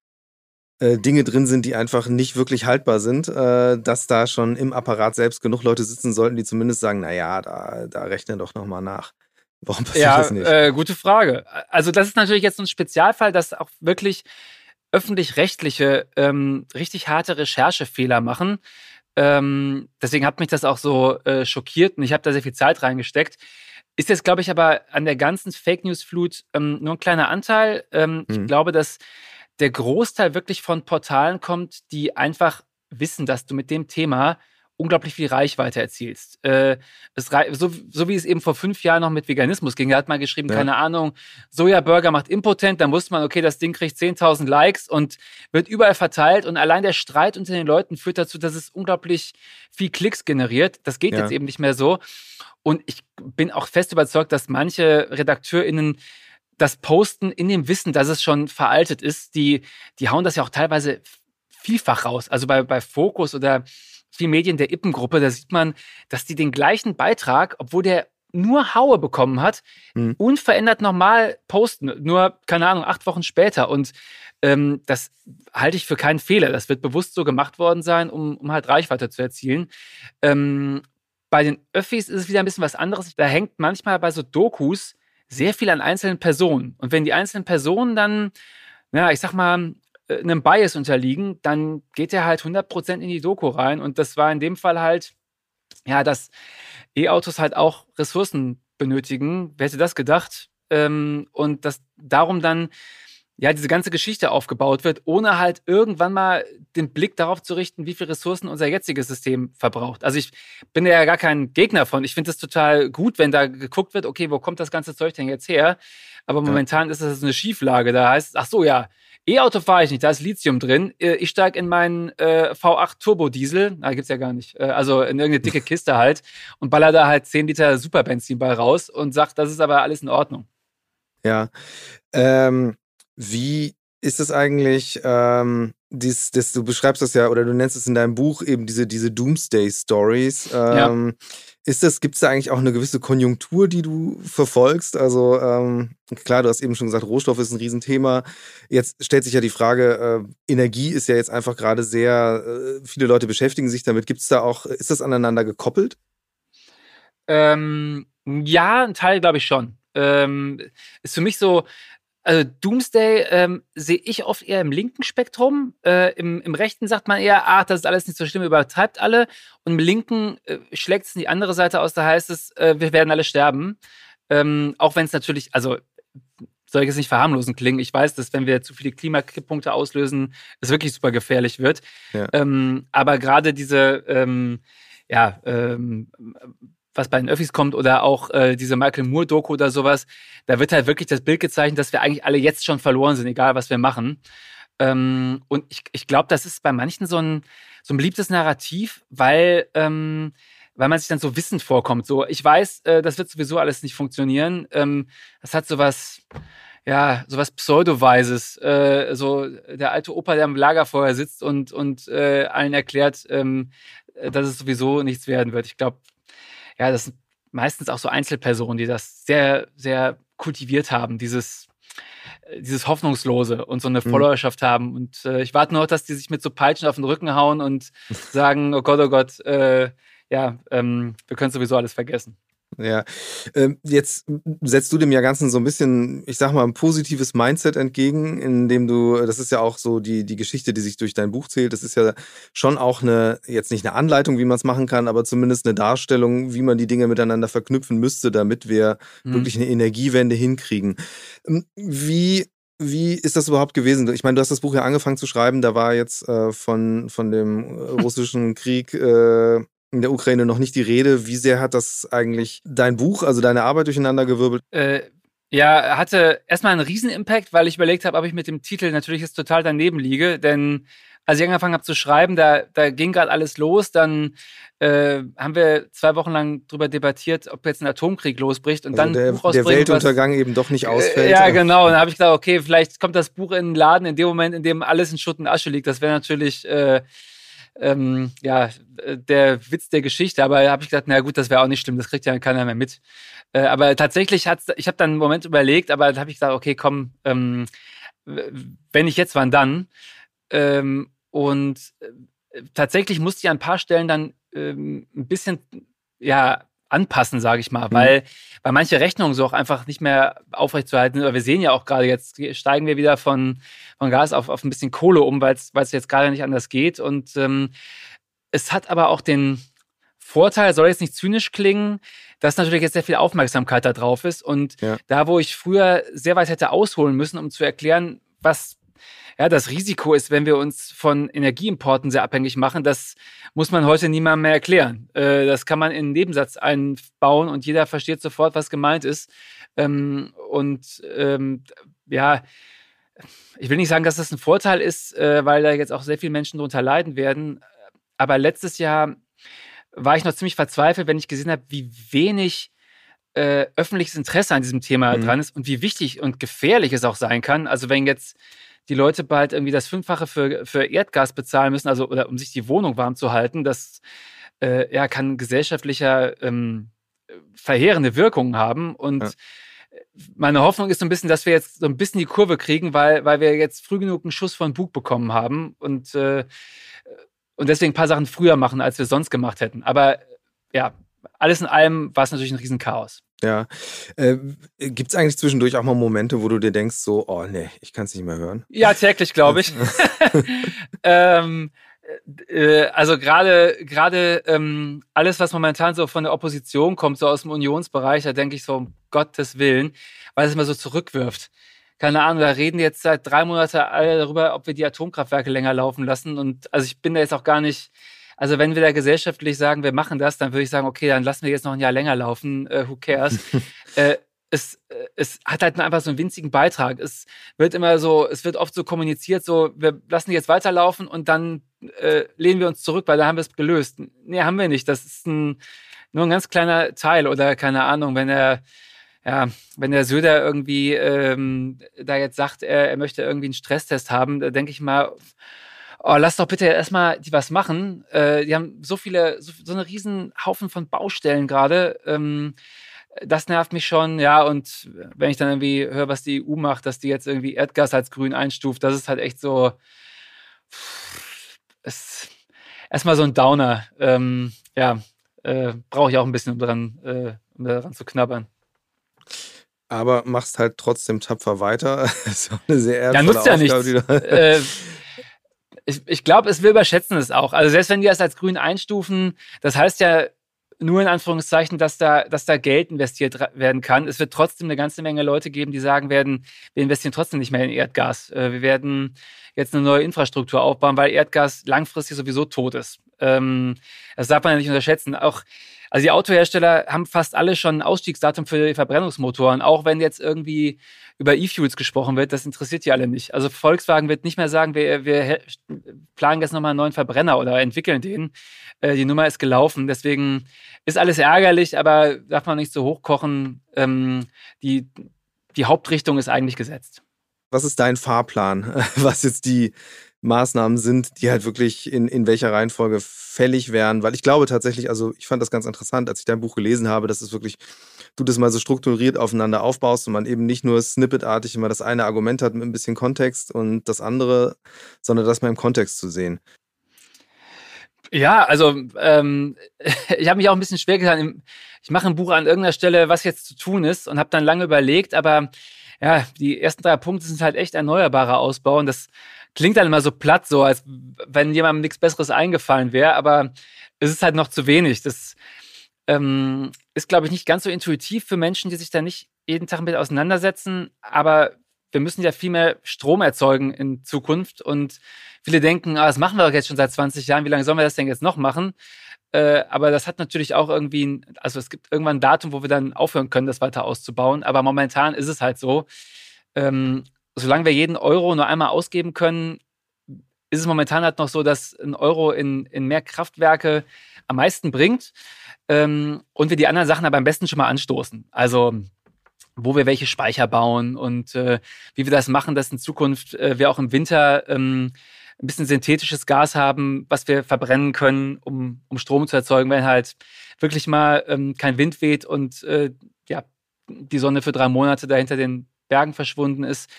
[SPEAKER 1] äh, Dinge drin sind, die einfach nicht wirklich haltbar sind, äh, dass da schon im Apparat selbst genug Leute sitzen sollten, die zumindest sagen, naja, da, da rechnen doch nochmal nach.
[SPEAKER 2] Warum passiert ja, das nicht? Äh, gute Frage. Also das ist natürlich jetzt ein Spezialfall, dass auch wirklich öffentlich-rechtliche ähm, richtig harte Recherchefehler machen. Ähm, deswegen hat mich das auch so äh, schockiert und ich habe da sehr viel Zeit reingesteckt. Ist jetzt, glaube ich, aber an der ganzen Fake News-Flut ähm, nur ein kleiner Anteil. Ähm, mhm. Ich glaube, dass der Großteil wirklich von Portalen kommt, die einfach wissen, dass du mit dem Thema unglaublich viel Reichweite erzielst. Äh, es, so, so, wie es eben vor fünf Jahren noch mit Veganismus ging. Da hat man geschrieben, ja. keine Ahnung, Sojaburger macht impotent. Dann wusste man, okay, das Ding kriegt 10.000 Likes und wird überall verteilt. Und allein der Streit unter den Leuten führt dazu, dass es unglaublich viel Klicks generiert. Das geht ja. jetzt eben nicht mehr so. Und ich bin auch fest überzeugt, dass manche RedakteurInnen das Posten in dem Wissen, dass es schon veraltet ist, die, die hauen das ja auch teilweise vielfach raus. Also bei, bei Focus oder vielen Medien der Ippengruppe, da sieht man, dass die den gleichen Beitrag, obwohl der nur Haue bekommen hat, mhm. unverändert nochmal posten. Nur, keine Ahnung, acht Wochen später. Und ähm, das halte ich für keinen Fehler. Das wird bewusst so gemacht worden sein, um, um halt Reichweite zu erzielen. Ähm, bei den Öffis ist es wieder ein bisschen was anderes. Da hängt manchmal bei so Dokus sehr viel an einzelnen Personen. Und wenn die einzelnen Personen dann, ja, ich sag mal, äh, einem Bias unterliegen, dann geht er halt 100% in die Doku rein. Und das war in dem Fall halt, ja, dass E-Autos halt auch Ressourcen benötigen. Wer hätte das gedacht? Ähm, und dass darum dann ja, diese ganze Geschichte aufgebaut wird, ohne halt irgendwann mal den Blick darauf zu richten, wie viel Ressourcen unser jetziges System verbraucht. Also ich bin ja gar kein Gegner von. Ich finde es total gut, wenn da geguckt wird, okay, wo kommt das ganze Zeug denn jetzt her? Aber momentan ja. ist das eine Schieflage. Da heißt, ach so, ja, E-Auto fahre ich nicht, da ist Lithium drin. Äh, ich steige in meinen äh, V8 Turbo Diesel, na, gibt's ja gar nicht, äh, also in irgendeine dicke Kiste halt und baller da halt 10 Liter Superbenzin bei raus und sagt, das ist aber alles in Ordnung.
[SPEAKER 1] Ja, ähm, wie ist es eigentlich, ähm, dies, das, du beschreibst das ja, oder du nennst es in deinem Buch eben diese, diese Doomsday-Stories. Ähm, ja. Ist das, gibt es da eigentlich auch eine gewisse Konjunktur, die du verfolgst? Also ähm, klar, du hast eben schon gesagt, Rohstoff ist ein Riesenthema. Jetzt stellt sich ja die Frage, äh, Energie ist ja jetzt einfach gerade sehr, äh, viele Leute beschäftigen sich damit. Gibt es da auch, ist das aneinander gekoppelt?
[SPEAKER 2] Ähm, ja, ein Teil glaube ich schon. Ähm, ist für mich so, also Doomsday ähm, sehe ich oft eher im linken Spektrum. Äh, im, Im rechten sagt man eher, ach, das ist alles nicht so schlimm, übertreibt alle. Und im linken äh, schlägt es in die andere Seite aus, da heißt es, äh, wir werden alle sterben. Ähm, auch wenn es natürlich, also soll ich jetzt nicht verharmlosen klingen. Ich weiß, dass wenn wir zu viele Klimakipppunkte auslösen, es wirklich super gefährlich wird. Ja. Ähm, aber gerade diese, ähm, ja, ähm, was bei den Öffis kommt oder auch äh, diese Michael Moore-Doku oder sowas, da wird halt wirklich das Bild gezeichnet, dass wir eigentlich alle jetzt schon verloren sind, egal was wir machen. Ähm, und ich, ich glaube, das ist bei manchen so ein, so ein beliebtes Narrativ, weil, ähm, weil man sich dann so wissend vorkommt. So, ich weiß, äh, das wird sowieso alles nicht funktionieren. Ähm, das hat sowas, ja, sowas Pseudoweises. Äh, so der alte Opa, der am Lagerfeuer sitzt und, und äh, allen erklärt, ähm, dass es sowieso nichts werden wird. Ich glaube, ja, das sind meistens auch so Einzelpersonen, die das sehr, sehr kultiviert haben, dieses, äh, dieses Hoffnungslose und so eine mhm. Followerschaft haben. Und äh, ich warte noch, dass die sich mit so Peitschen auf den Rücken hauen und sagen, oh Gott, oh Gott, äh, ja, ähm, wir können sowieso alles vergessen.
[SPEAKER 1] Ja, ähm, jetzt setzt du dem ja Ganzen so ein bisschen, ich sag mal, ein positives Mindset entgegen, indem du, das ist ja auch so die, die Geschichte, die sich durch dein Buch zählt. Das ist ja schon auch eine, jetzt nicht eine Anleitung, wie man es machen kann, aber zumindest eine Darstellung, wie man die Dinge miteinander verknüpfen müsste, damit wir mhm. wirklich eine Energiewende hinkriegen. Ähm, wie wie ist das überhaupt gewesen? Ich meine, du hast das Buch ja angefangen zu schreiben, da war jetzt äh, von, von dem russischen Krieg äh, in der Ukraine noch nicht die Rede. Wie sehr hat das eigentlich dein Buch, also deine Arbeit durcheinandergewirbelt?
[SPEAKER 2] Äh, ja, hatte erstmal einen Riesen-Impact, weil ich überlegt habe, ob ich mit dem Titel natürlich jetzt total daneben liege, denn als ich angefangen habe zu schreiben, da, da ging gerade alles los. Dann äh, haben wir zwei Wochen lang darüber debattiert, ob jetzt ein Atomkrieg losbricht und also
[SPEAKER 1] dann der, der Weltuntergang was, eben doch nicht ausfällt.
[SPEAKER 2] Äh, ja, genau. Und dann habe ich gedacht, okay, vielleicht kommt das Buch in den Laden in dem Moment, in dem alles in Schutt und Asche liegt. Das wäre natürlich äh, ähm, ja, der Witz der Geschichte. Aber da habe ich gedacht, na gut, das wäre auch nicht schlimm, das kriegt ja keiner mehr mit. Äh, aber tatsächlich hat ich habe dann einen Moment überlegt, aber da habe ich gesagt, okay, komm, ähm, wenn nicht jetzt, wann dann? Ähm, und äh, tatsächlich musste ich an ein paar Stellen dann ähm, ein bisschen ja anpassen, sage ich mal, mhm. weil, weil manche Rechnungen so auch einfach nicht mehr aufrechtzuerhalten sind. wir sehen ja auch gerade jetzt, steigen wir wieder von, von Gas auf, auf ein bisschen Kohle um, weil es jetzt gerade nicht anders geht. Und ähm, es hat aber auch den Vorteil, soll jetzt nicht zynisch klingen, dass natürlich jetzt sehr viel Aufmerksamkeit da drauf ist. Und ja. da, wo ich früher sehr weit hätte ausholen müssen, um zu erklären, was ja, das Risiko ist, wenn wir uns von Energieimporten sehr abhängig machen, das muss man heute niemandem mehr erklären. Äh, das kann man in einen Nebensatz einbauen und jeder versteht sofort, was gemeint ist. Ähm, und ähm, ja, ich will nicht sagen, dass das ein Vorteil ist, äh, weil da jetzt auch sehr viele Menschen darunter leiden werden. Aber letztes Jahr war ich noch ziemlich verzweifelt, wenn ich gesehen habe, wie wenig äh, öffentliches Interesse an diesem Thema mhm. dran ist und wie wichtig und gefährlich es auch sein kann. Also wenn jetzt die Leute bald irgendwie das Fünffache für, für Erdgas bezahlen müssen, also oder um sich die Wohnung warm zu halten, das äh, ja, kann gesellschaftlicher ähm, verheerende Wirkungen haben. Und ja. meine Hoffnung ist so ein bisschen, dass wir jetzt so ein bisschen die Kurve kriegen, weil, weil wir jetzt früh genug einen Schuss von Bug bekommen haben und, äh, und deswegen ein paar Sachen früher machen, als wir sonst gemacht hätten. Aber ja, alles in allem war es natürlich ein Riesenchaos.
[SPEAKER 1] Ja. Äh, Gibt es eigentlich zwischendurch auch mal Momente, wo du dir denkst, so, oh nee, ich kann es nicht mehr hören?
[SPEAKER 2] Ja, täglich, glaube ich. ähm, äh, also gerade gerade ähm, alles, was momentan so von der Opposition kommt, so aus dem Unionsbereich, da denke ich so, um Gottes Willen, weil es immer so zurückwirft. Keine Ahnung, da reden jetzt seit drei Monaten alle darüber, ob wir die Atomkraftwerke länger laufen lassen. Und also ich bin da jetzt auch gar nicht also wenn wir da gesellschaftlich sagen, wir machen das, dann würde ich sagen, okay, dann lassen wir jetzt noch ein Jahr länger laufen, äh, who cares. äh, es, äh, es hat halt einfach so einen winzigen Beitrag. Es wird immer so, es wird oft so kommuniziert, so, wir lassen jetzt weiterlaufen und dann äh, lehnen wir uns zurück, weil da haben wir es gelöst. Nee, haben wir nicht. Das ist ein, nur ein ganz kleiner Teil oder keine Ahnung, wenn er ja, wenn der Söder irgendwie ähm, da jetzt sagt, er, er möchte irgendwie einen Stresstest haben, da denke ich mal, oh, lass doch bitte erstmal die was machen. Äh, die haben so viele, so, so einen riesen Haufen von Baustellen gerade. Ähm, das nervt mich schon, ja. Und wenn ich dann irgendwie höre, was die EU macht, dass die jetzt irgendwie Erdgas als grün einstuft, das ist halt echt so. Ist erstmal so ein Downer. Ähm, ja, äh, brauche ich auch ein bisschen, um daran, äh, um daran zu knabbern.
[SPEAKER 1] Aber machst halt trotzdem tapfer weiter. das ist auch eine sehr
[SPEAKER 2] Ja, nutzt ja nichts. Äh, ich, ich glaube, es wir überschätzen es auch. Also selbst wenn die das als grün einstufen, das heißt ja nur in Anführungszeichen, dass da, dass da Geld investiert werden kann. Es wird trotzdem eine ganze Menge Leute geben, die sagen werden, wir investieren trotzdem nicht mehr in Erdgas. Äh, wir werden jetzt eine neue Infrastruktur aufbauen, weil Erdgas langfristig sowieso tot ist. Ähm, das darf man ja nicht unterschätzen. Auch also die Autohersteller haben fast alle schon ein Ausstiegsdatum für die Verbrennungsmotoren, auch wenn jetzt irgendwie über E-Fuels gesprochen wird, das interessiert die alle nicht. Also Volkswagen wird nicht mehr sagen, wir, wir planen jetzt nochmal einen neuen Verbrenner oder entwickeln den. Äh, die Nummer ist gelaufen. Deswegen ist alles ärgerlich, aber darf man nicht so hochkochen. Ähm, die, die Hauptrichtung ist eigentlich gesetzt.
[SPEAKER 1] Was ist dein Fahrplan, was jetzt die Maßnahmen sind, die halt wirklich in, in welcher Reihenfolge fällig wären? Weil ich glaube tatsächlich, also ich fand das ganz interessant, als ich dein Buch gelesen habe, dass es wirklich, du das mal so strukturiert aufeinander aufbaust und man eben nicht nur snippetartig immer das eine Argument hat mit ein bisschen Kontext und das andere, sondern das mal im Kontext zu sehen.
[SPEAKER 2] Ja, also ähm, ich habe mich auch ein bisschen schwer getan. Ich mache ein Buch an irgendeiner Stelle, was jetzt zu tun ist und habe dann lange überlegt, aber ja, die ersten drei Punkte sind halt echt erneuerbarer Ausbau und das klingt dann immer so platt, so als wenn jemandem nichts Besseres eingefallen wäre, aber es ist halt noch zu wenig. Das ähm, ist, glaube ich, nicht ganz so intuitiv für Menschen, die sich da nicht jeden Tag mit auseinandersetzen, aber wir müssen ja viel mehr Strom erzeugen in Zukunft und viele denken, ah, das machen wir doch jetzt schon seit 20 Jahren, wie lange sollen wir das denn jetzt noch machen? Äh, aber das hat natürlich auch irgendwie, ein, also es gibt irgendwann ein Datum, wo wir dann aufhören können, das weiter auszubauen. Aber momentan ist es halt so, ähm, solange wir jeden Euro nur einmal ausgeben können, ist es momentan halt noch so, dass ein Euro in, in mehr Kraftwerke am meisten bringt ähm, und wir die anderen Sachen aber am besten schon mal anstoßen. Also wo wir welche Speicher bauen und äh, wie wir das machen, dass in Zukunft äh, wir auch im Winter ähm, ein bisschen synthetisches Gas haben, was wir verbrennen können, um, um Strom zu erzeugen, wenn halt wirklich mal ähm, kein Wind weht und äh, ja, die Sonne für drei Monate dahinter den Bergen verschwunden ist.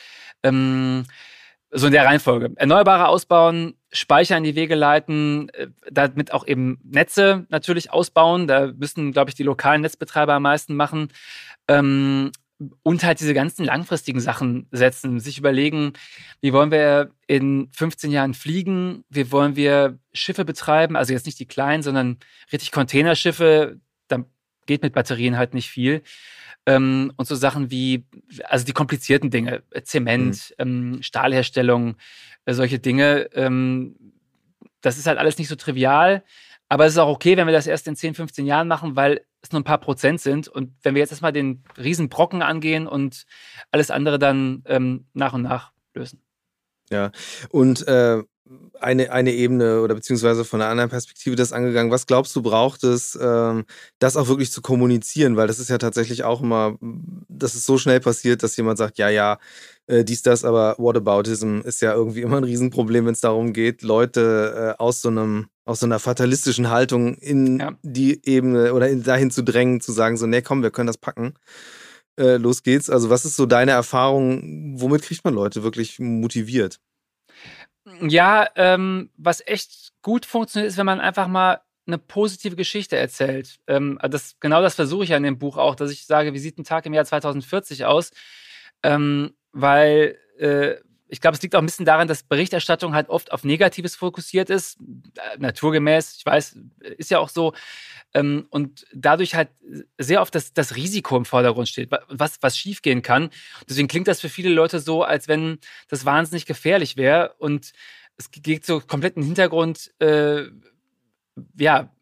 [SPEAKER 2] Ähm, so in der Reihenfolge. Erneuerbare ausbauen, Speicher in die Wege leiten, äh, damit auch eben Netze natürlich ausbauen. Da müssen, glaube ich, die lokalen Netzbetreiber am meisten machen. Ähm, und halt diese ganzen langfristigen Sachen setzen, sich überlegen, wie wollen wir in 15 Jahren fliegen, wie wollen wir Schiffe betreiben, also jetzt nicht die kleinen, sondern richtig Containerschiffe, da geht mit Batterien halt nicht viel. Ähm, und so Sachen wie, also die komplizierten Dinge, Zement, mhm. ähm, Stahlherstellung, äh, solche Dinge, ähm, das ist halt alles nicht so trivial. Aber es ist auch okay, wenn wir das erst in 10, 15 Jahren machen, weil es nur ein paar Prozent sind. Und wenn wir jetzt erstmal den riesen Brocken angehen und alles andere dann ähm, nach und nach lösen.
[SPEAKER 1] Ja, und äh, eine, eine Ebene oder beziehungsweise von einer anderen Perspektive das angegangen. Was glaubst du, braucht es, ähm, das auch wirklich zu kommunizieren? Weil das ist ja tatsächlich auch immer, dass es so schnell passiert, dass jemand sagt, ja, ja, äh, dies, das, aber Whataboutism ist ja irgendwie immer ein Riesenproblem, wenn es darum geht, Leute äh, aus so einem aus so einer fatalistischen Haltung in ja. die Ebene oder in, dahin zu drängen, zu sagen, so, nee, komm, wir können das packen. Äh, los geht's. Also, was ist so deine Erfahrung? Womit kriegt man Leute wirklich motiviert?
[SPEAKER 2] Ja, ähm, was echt gut funktioniert, ist, wenn man einfach mal eine positive Geschichte erzählt. Ähm, das, genau das versuche ich ja in dem Buch auch, dass ich sage, wie sieht ein Tag im Jahr 2040 aus? Ähm, weil äh, ich glaube, es liegt auch ein bisschen daran, dass Berichterstattung halt oft auf Negatives fokussiert ist. Äh, naturgemäß, ich weiß, ist ja auch so. Ähm, und dadurch halt sehr oft das, das Risiko im Vordergrund steht, was, was schiefgehen kann. Deswegen klingt das für viele Leute so, als wenn das wahnsinnig gefährlich wäre. Und es geht so komplett im Hintergrund, äh, ja,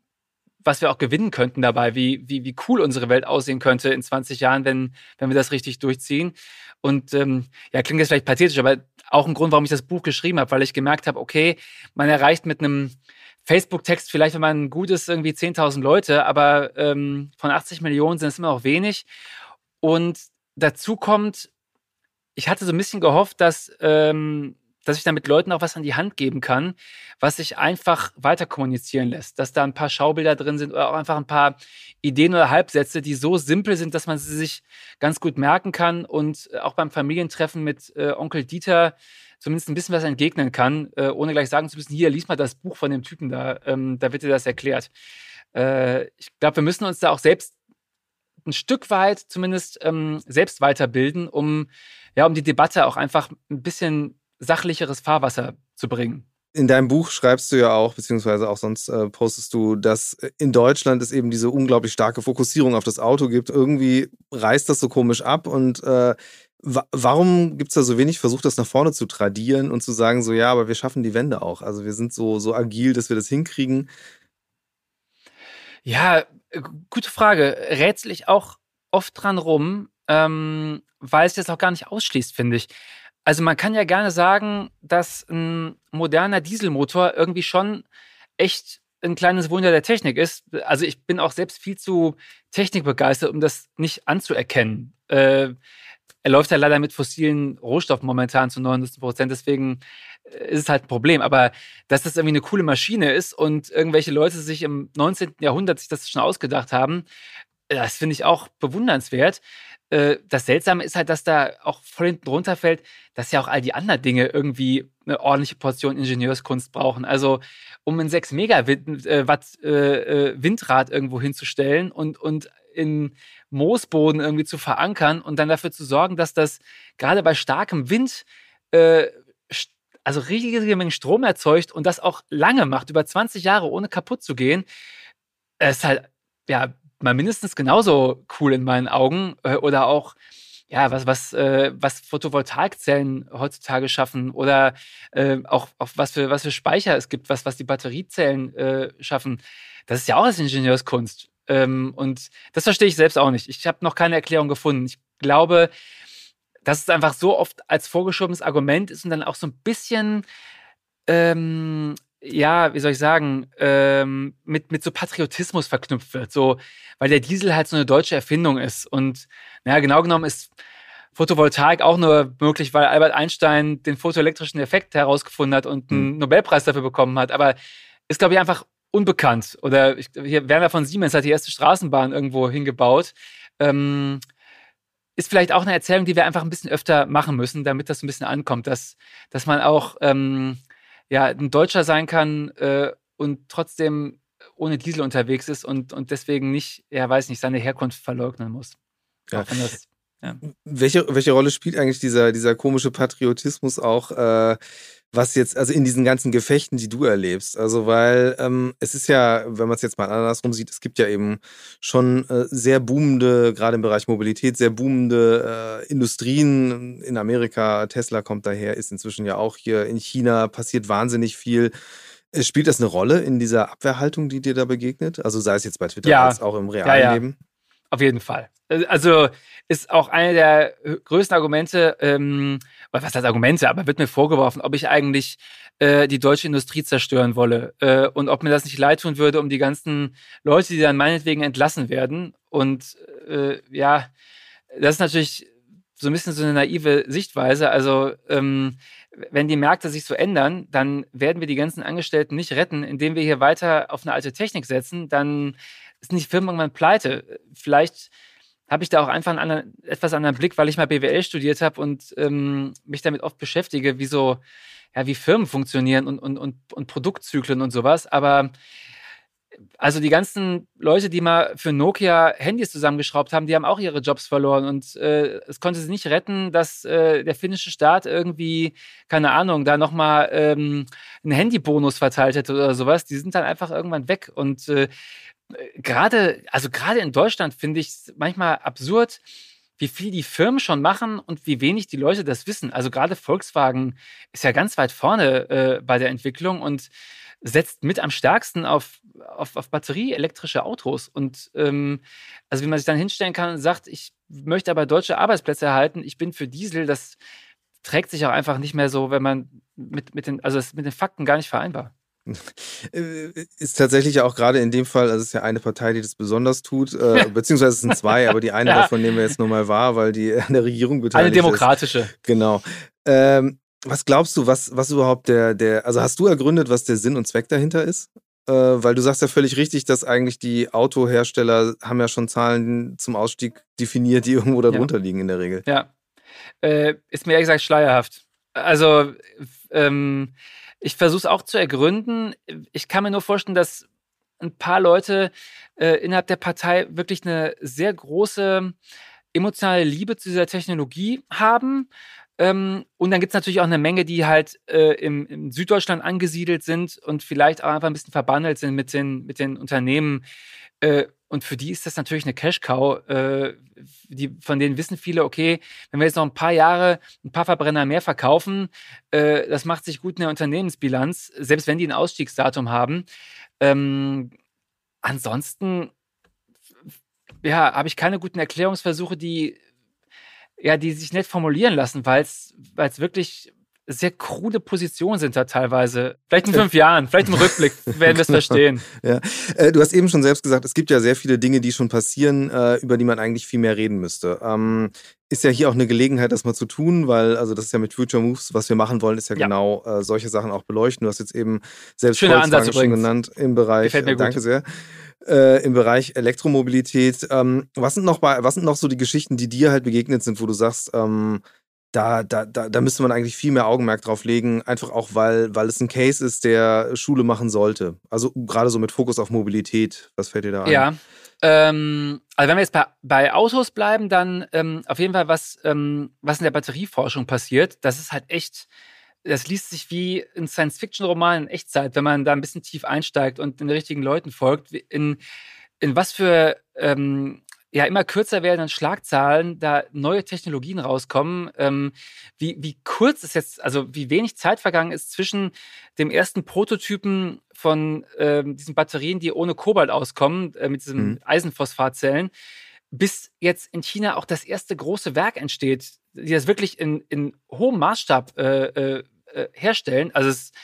[SPEAKER 2] was wir auch gewinnen könnten dabei, wie, wie, wie cool unsere Welt aussehen könnte in 20 Jahren, wenn, wenn wir das richtig durchziehen. Und ähm, ja, klingt jetzt vielleicht pathetisch, aber auch ein Grund, warum ich das Buch geschrieben habe, weil ich gemerkt habe, okay, man erreicht mit einem Facebook-Text vielleicht, wenn man gut ist, irgendwie 10.000 Leute, aber ähm, von 80 Millionen sind es immer noch wenig. Und dazu kommt, ich hatte so ein bisschen gehofft, dass, ähm, dass ich damit Leuten auch was an die Hand geben kann, was sich einfach weiter kommunizieren lässt. Dass da ein paar Schaubilder drin sind oder auch einfach ein paar Ideen oder Halbsätze, die so simpel sind, dass man sie sich ganz gut merken kann und auch beim Familientreffen mit äh, Onkel Dieter zumindest ein bisschen was entgegnen kann, äh, ohne gleich sagen zu müssen, hier, lies mal das Buch von dem Typen da, ähm, da wird dir das erklärt. Äh, ich glaube, wir müssen uns da auch selbst ein Stück weit zumindest ähm, selbst weiterbilden, um, ja, um die Debatte auch einfach ein bisschen sachlicheres Fahrwasser zu bringen.
[SPEAKER 1] In deinem Buch schreibst du ja auch, beziehungsweise auch sonst äh, postest du, dass in Deutschland es eben diese unglaublich starke Fokussierung auf das Auto gibt. Irgendwie reißt das so komisch ab und äh, warum gibt es da so wenig Versuch, das nach vorne zu tradieren und zu sagen, so ja, aber wir schaffen die Wende auch. Also wir sind so, so agil, dass wir das hinkriegen.
[SPEAKER 2] Ja, gute Frage. Rätsel ich auch oft dran rum, ähm, weil es jetzt auch gar nicht ausschließt, finde ich. Also man kann ja gerne sagen, dass ein moderner Dieselmotor irgendwie schon echt ein kleines Wunder der Technik ist. Also ich bin auch selbst viel zu technikbegeistert, um das nicht anzuerkennen. Äh, er läuft ja leider mit fossilen Rohstoffen momentan zu 99 Prozent, deswegen äh, ist es halt ein Problem. Aber dass das irgendwie eine coole Maschine ist und irgendwelche Leute sich im 19. Jahrhundert sich das schon ausgedacht haben, das finde ich auch bewundernswert. Äh, das Seltsame ist halt, dass da auch voll hinten runterfällt, dass ja auch all die anderen Dinge irgendwie eine ordentliche Portion Ingenieurskunst brauchen. Also, um ein 6 Megawatt äh, Windrad irgendwo hinzustellen und, und in Moosboden irgendwie zu verankern und dann dafür zu sorgen, dass das gerade bei starkem Wind äh, also riesige Mengen Strom erzeugt und das auch lange macht, über 20 Jahre ohne kaputt zu gehen, ist halt ja mal mindestens genauso cool in meinen Augen äh, oder auch ja, was, was, äh, was Photovoltaikzellen heutzutage schaffen oder äh, auch, auch was, für, was für Speicher es gibt, was, was die Batteriezellen äh, schaffen. Das ist ja auch als Ingenieurskunst. Ähm, und das verstehe ich selbst auch nicht. Ich habe noch keine Erklärung gefunden. Ich glaube, dass es einfach so oft als vorgeschobenes Argument ist und dann auch so ein bisschen, ähm, ja, wie soll ich sagen, ähm, mit, mit so Patriotismus verknüpft wird. So, weil der Diesel halt so eine deutsche Erfindung ist. Und naja, genau genommen ist Photovoltaik auch nur möglich, weil Albert Einstein den photoelektrischen Effekt herausgefunden hat und einen hm. Nobelpreis dafür bekommen hat. Aber ist, glaube ich, einfach unbekannt. Oder ich, hier, Werner von Siemens hat die erste Straßenbahn irgendwo hingebaut. Ähm, ist vielleicht auch eine Erzählung, die wir einfach ein bisschen öfter machen müssen, damit das ein bisschen ankommt, dass, dass man auch ähm, ja, ein Deutscher sein kann äh, und trotzdem ohne Diesel unterwegs ist und, und deswegen nicht, ja, weiß nicht, seine Herkunft verleugnen muss.
[SPEAKER 1] Ja. Das, ja. Welche, welche Rolle spielt eigentlich dieser, dieser komische Patriotismus auch? Äh, was jetzt, also in diesen ganzen Gefechten, die du erlebst. Also, weil ähm, es ist ja, wenn man es jetzt mal andersrum sieht, es gibt ja eben schon äh, sehr boomende, gerade im Bereich Mobilität, sehr boomende äh, Industrien. In Amerika, Tesla kommt daher, ist inzwischen ja auch hier in China, passiert wahnsinnig viel. Äh, spielt das eine Rolle in dieser Abwehrhaltung, die dir da begegnet? Also sei es jetzt bei Twitter ja. als auch im realen ja, ja. Leben?
[SPEAKER 2] Auf jeden Fall. Äh, also ist auch eine der größten Argumente, ähm, was heißt Argumente, aber wird mir vorgeworfen, ob ich eigentlich äh, die deutsche Industrie zerstören wolle äh, und ob mir das nicht leid tun würde um die ganzen Leute, die dann meinetwegen entlassen werden. Und äh, ja, das ist natürlich so ein bisschen so eine naive Sichtweise. Also ähm, wenn die Märkte sich so ändern, dann werden wir die ganzen Angestellten nicht retten, indem wir hier weiter auf eine alte Technik setzen. Dann sind die Firmen irgendwann pleite. Vielleicht habe ich da auch einfach einen anderen, etwas anderen Blick, weil ich mal BWL studiert habe und ähm, mich damit oft beschäftige, wie so, ja, wie Firmen funktionieren und, und, und, und Produktzyklen und sowas. Aber also die ganzen Leute, die mal für Nokia Handys zusammengeschraubt haben, die haben auch ihre Jobs verloren und äh, es konnte sie nicht retten, dass äh, der finnische Staat irgendwie, keine Ahnung, da nochmal ähm, einen Handybonus verteilt hätte oder sowas. Die sind dann einfach irgendwann weg und äh, gerade, also gerade in Deutschland finde ich es manchmal absurd, wie viel die Firmen schon machen und wie wenig die Leute das wissen. Also gerade Volkswagen ist ja ganz weit vorne äh, bei der Entwicklung und setzt mit am stärksten auf, auf, auf batterieelektrische Autos. Und ähm, also wie man sich dann hinstellen kann und sagt, ich möchte aber deutsche Arbeitsplätze erhalten, ich bin für Diesel, das trägt sich auch einfach nicht mehr so, wenn man mit, mit den, also mit den Fakten gar nicht vereinbar.
[SPEAKER 1] Äh, ist tatsächlich auch gerade in dem Fall, also es ist ja eine Partei, die das besonders tut, äh, beziehungsweise es sind zwei, aber die eine ja. davon nehmen wir jetzt nur mal wahr, weil die an der Regierung beteiligt
[SPEAKER 2] ist. Eine demokratische.
[SPEAKER 1] Ist. Genau. Ähm, was glaubst du, was, was überhaupt der, der, also hast du ergründet, was der Sinn und Zweck dahinter ist? Äh, weil du sagst ja völlig richtig, dass eigentlich die Autohersteller haben ja schon Zahlen zum Ausstieg definiert, die irgendwo darunter ja. liegen in der Regel.
[SPEAKER 2] Ja. Äh, ist mir ehrlich gesagt schleierhaft. Also, ähm, ich versuche es auch zu ergründen. Ich kann mir nur vorstellen, dass ein paar Leute äh, innerhalb der Partei wirklich eine sehr große emotionale Liebe zu dieser Technologie haben. Ähm, und dann gibt es natürlich auch eine Menge, die halt äh, im, im, Süddeutschland angesiedelt sind und vielleicht auch einfach ein bisschen verbandelt sind mit den, mit den Unternehmen. Äh, und für die ist das natürlich eine Cash-Cow. Äh, von denen wissen viele, okay, wenn wir jetzt noch ein paar Jahre ein paar Verbrenner mehr verkaufen, äh, das macht sich gut in der Unternehmensbilanz, selbst wenn die ein Ausstiegsdatum haben. Ähm, ansonsten ja, habe ich keine guten Erklärungsversuche, die ja, die sich nett formulieren lassen, weil es wirklich sehr krude Positionen sind da teilweise. Vielleicht in fünf Jahren, vielleicht im Rückblick werden wir es verstehen.
[SPEAKER 1] Ja. Äh, du hast eben schon selbst gesagt, es gibt ja sehr viele Dinge, die schon passieren, äh, über die man eigentlich viel mehr reden müsste. Ähm, ist ja hier auch eine Gelegenheit, das mal zu tun, weil, also das ist ja mit Future Moves, was wir machen wollen, ist ja, ja. genau äh, solche Sachen auch beleuchten. Du hast jetzt eben selbst
[SPEAKER 2] Schöner Volkswagen
[SPEAKER 1] Ansatz schon genannt im Bereich. Gefällt mir gut. Danke sehr äh, im Bereich Elektromobilität. Ähm, was sind noch bei, was sind noch so die Geschichten, die dir halt begegnet sind, wo du sagst, ähm, da, da, da, da müsste man eigentlich viel mehr Augenmerk drauf legen, einfach auch, weil, weil es ein Case ist, der Schule machen sollte. Also gerade so mit Fokus auf Mobilität. Was fällt dir da ein?
[SPEAKER 2] Ja. Ähm, also wenn wir jetzt bei, bei Autos bleiben, dann ähm, auf jeden Fall, was, ähm, was in der Batterieforschung passiert, das ist halt echt das liest sich wie ein Science-Fiction-Roman in Echtzeit, wenn man da ein bisschen tief einsteigt und den richtigen Leuten folgt. In, in was für ähm, ja immer kürzer werdenden Schlagzahlen da neue Technologien rauskommen, ähm, wie, wie kurz ist jetzt, also wie wenig Zeit vergangen ist zwischen dem ersten Prototypen von ähm, diesen Batterien, die ohne Kobalt auskommen, äh, mit diesen mhm. Eisenphosphatzellen, bis jetzt in China auch das erste große Werk entsteht, die das wirklich in, in hohem Maßstab äh, äh, äh, herstellen. Also es ist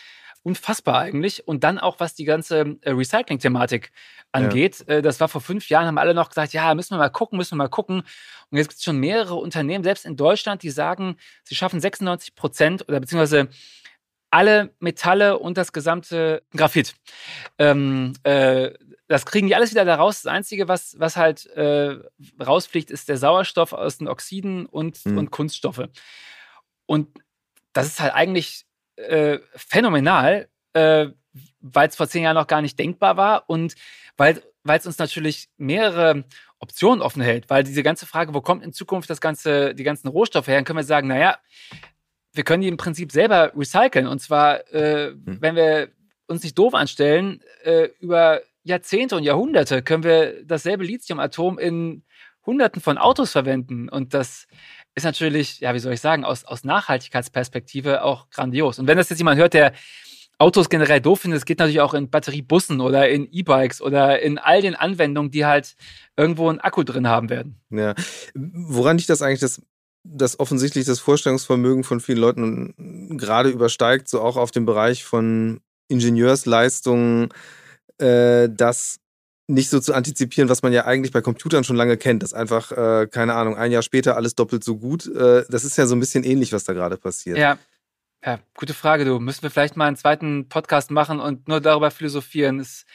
[SPEAKER 2] unfassbar eigentlich. Und dann auch, was die ganze äh, Recycling-Thematik angeht. Ja. Äh, das war vor fünf Jahren, haben alle noch gesagt, ja, müssen wir mal gucken, müssen wir mal gucken. Und jetzt gibt es schon mehrere Unternehmen, selbst in Deutschland, die sagen, sie schaffen 96 Prozent oder beziehungsweise alle Metalle und das gesamte Graphit. Ähm, äh, das kriegen die alles wieder da raus. Das Einzige, was, was halt äh, rausfliegt, ist der Sauerstoff aus den Oxiden und, mhm. und Kunststoffe. Und das ist halt eigentlich äh, phänomenal, äh, weil es vor zehn Jahren noch gar nicht denkbar war und weil es uns natürlich mehrere Optionen offen hält, weil diese ganze Frage, wo kommt in Zukunft das ganze, die ganzen Rohstoffe her, dann können wir sagen, naja, wir können die im Prinzip selber recyceln. Und zwar, äh, mhm. wenn wir uns nicht doof anstellen, äh, über Jahrzehnte und Jahrhunderte können wir dasselbe Lithiumatom in Hunderten von Autos verwenden. Und das ist natürlich, ja, wie soll ich sagen, aus, aus Nachhaltigkeitsperspektive auch grandios. Und wenn das jetzt jemand hört, der Autos generell doof findet, es geht natürlich auch in Batteriebussen oder in E-Bikes oder in all den Anwendungen, die halt irgendwo einen Akku drin haben werden.
[SPEAKER 1] Ja. Woran liegt das eigentlich, dass, dass offensichtlich das Vorstellungsvermögen von vielen Leuten gerade übersteigt, so auch auf dem Bereich von Ingenieursleistungen, äh, das nicht so zu antizipieren, was man ja eigentlich bei Computern schon lange kennt, dass einfach, äh, keine Ahnung, ein Jahr später alles doppelt so gut. Äh, das ist ja so ein bisschen ähnlich, was da gerade passiert.
[SPEAKER 2] Ja. Ja, gute Frage, du. Müssen wir vielleicht mal einen zweiten Podcast machen und nur darüber philosophieren. Das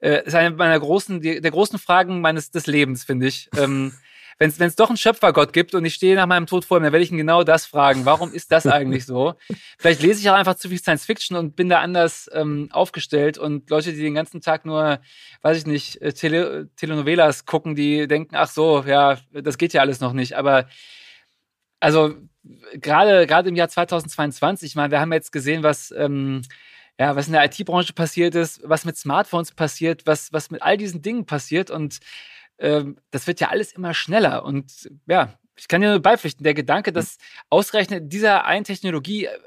[SPEAKER 2] äh, ist eine meiner großen, der großen Fragen meines des Lebens, finde ich. Ähm, wenn es doch einen Schöpfergott gibt und ich stehe nach meinem Tod vor ihm, dann werde ich ihn genau das fragen. Warum ist das eigentlich so? Vielleicht lese ich auch einfach zu viel Science Fiction und bin da anders ähm, aufgestellt und Leute, die den ganzen Tag nur, weiß ich nicht, äh, Tele Telenovelas gucken, die denken, ach so, ja, das geht ja alles noch nicht. Aber also gerade gerade im Jahr 2022, ich meine, wir haben jetzt gesehen, was ähm, ja, was in der IT-Branche passiert ist, was mit Smartphones passiert, was, was mit all diesen Dingen passiert. Und ähm, das wird ja alles immer schneller. Und ja, ich kann dir nur beipflichten, der Gedanke, dass ausgerechnet dieser einen Technologie äh,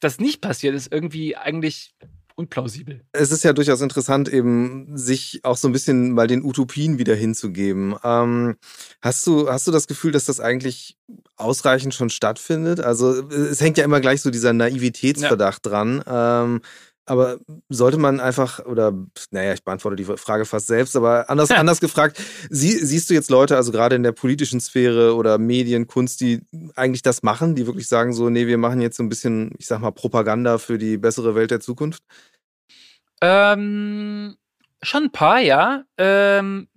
[SPEAKER 2] das nicht passiert, ist irgendwie eigentlich unplausibel.
[SPEAKER 1] Es ist ja durchaus interessant, eben sich auch so ein bisschen mal den Utopien wieder hinzugeben. Ähm, hast, du, hast du das Gefühl, dass das eigentlich ausreichend schon stattfindet? Also es hängt ja immer gleich so dieser Naivitätsverdacht ja. dran. Ähm, Aber sollte man einfach, oder naja, ich beantworte die Frage fast selbst, aber anders, ja. anders gefragt, sie, siehst du jetzt Leute, also gerade in der politischen Sphäre oder Medien, Kunst, die eigentlich das machen, die wirklich sagen so, nee, wir machen jetzt so ein bisschen, ich sag mal, Propaganda für die bessere Welt der Zukunft?
[SPEAKER 2] Ähm, schon ein paar, ja. Ähm,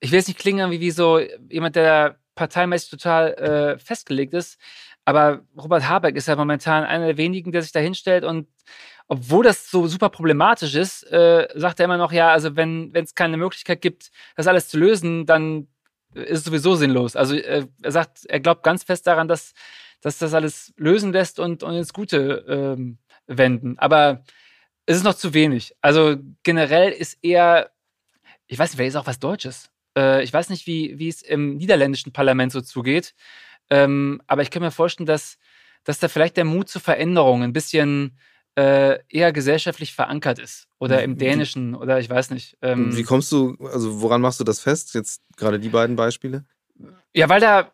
[SPEAKER 2] ich will jetzt nicht klingen wie, wie so jemand, der parteimäßig total äh, festgelegt ist, aber Robert Habeck ist ja momentan einer der wenigen, der sich da hinstellt und obwohl das so super problematisch ist, äh, sagt er immer noch, ja, also wenn es keine Möglichkeit gibt, das alles zu lösen, dann ist es sowieso sinnlos. Also äh, er sagt, er glaubt ganz fest daran, dass, dass das alles lösen lässt und, und ins Gute ähm, wenden. Aber es ist noch zu wenig. Also generell ist er, ich weiß nicht, wer ist auch was Deutsches. Äh, ich weiß nicht, wie, wie es im niederländischen Parlament so zugeht. Ähm, aber ich kann mir vorstellen, dass, dass da vielleicht der Mut zur Veränderung ein bisschen äh, eher gesellschaftlich verankert ist. Oder im Dänischen oder ich weiß nicht.
[SPEAKER 1] Ähm, wie kommst du, also woran machst du das fest? Jetzt gerade die beiden Beispiele?
[SPEAKER 2] Ja, weil da,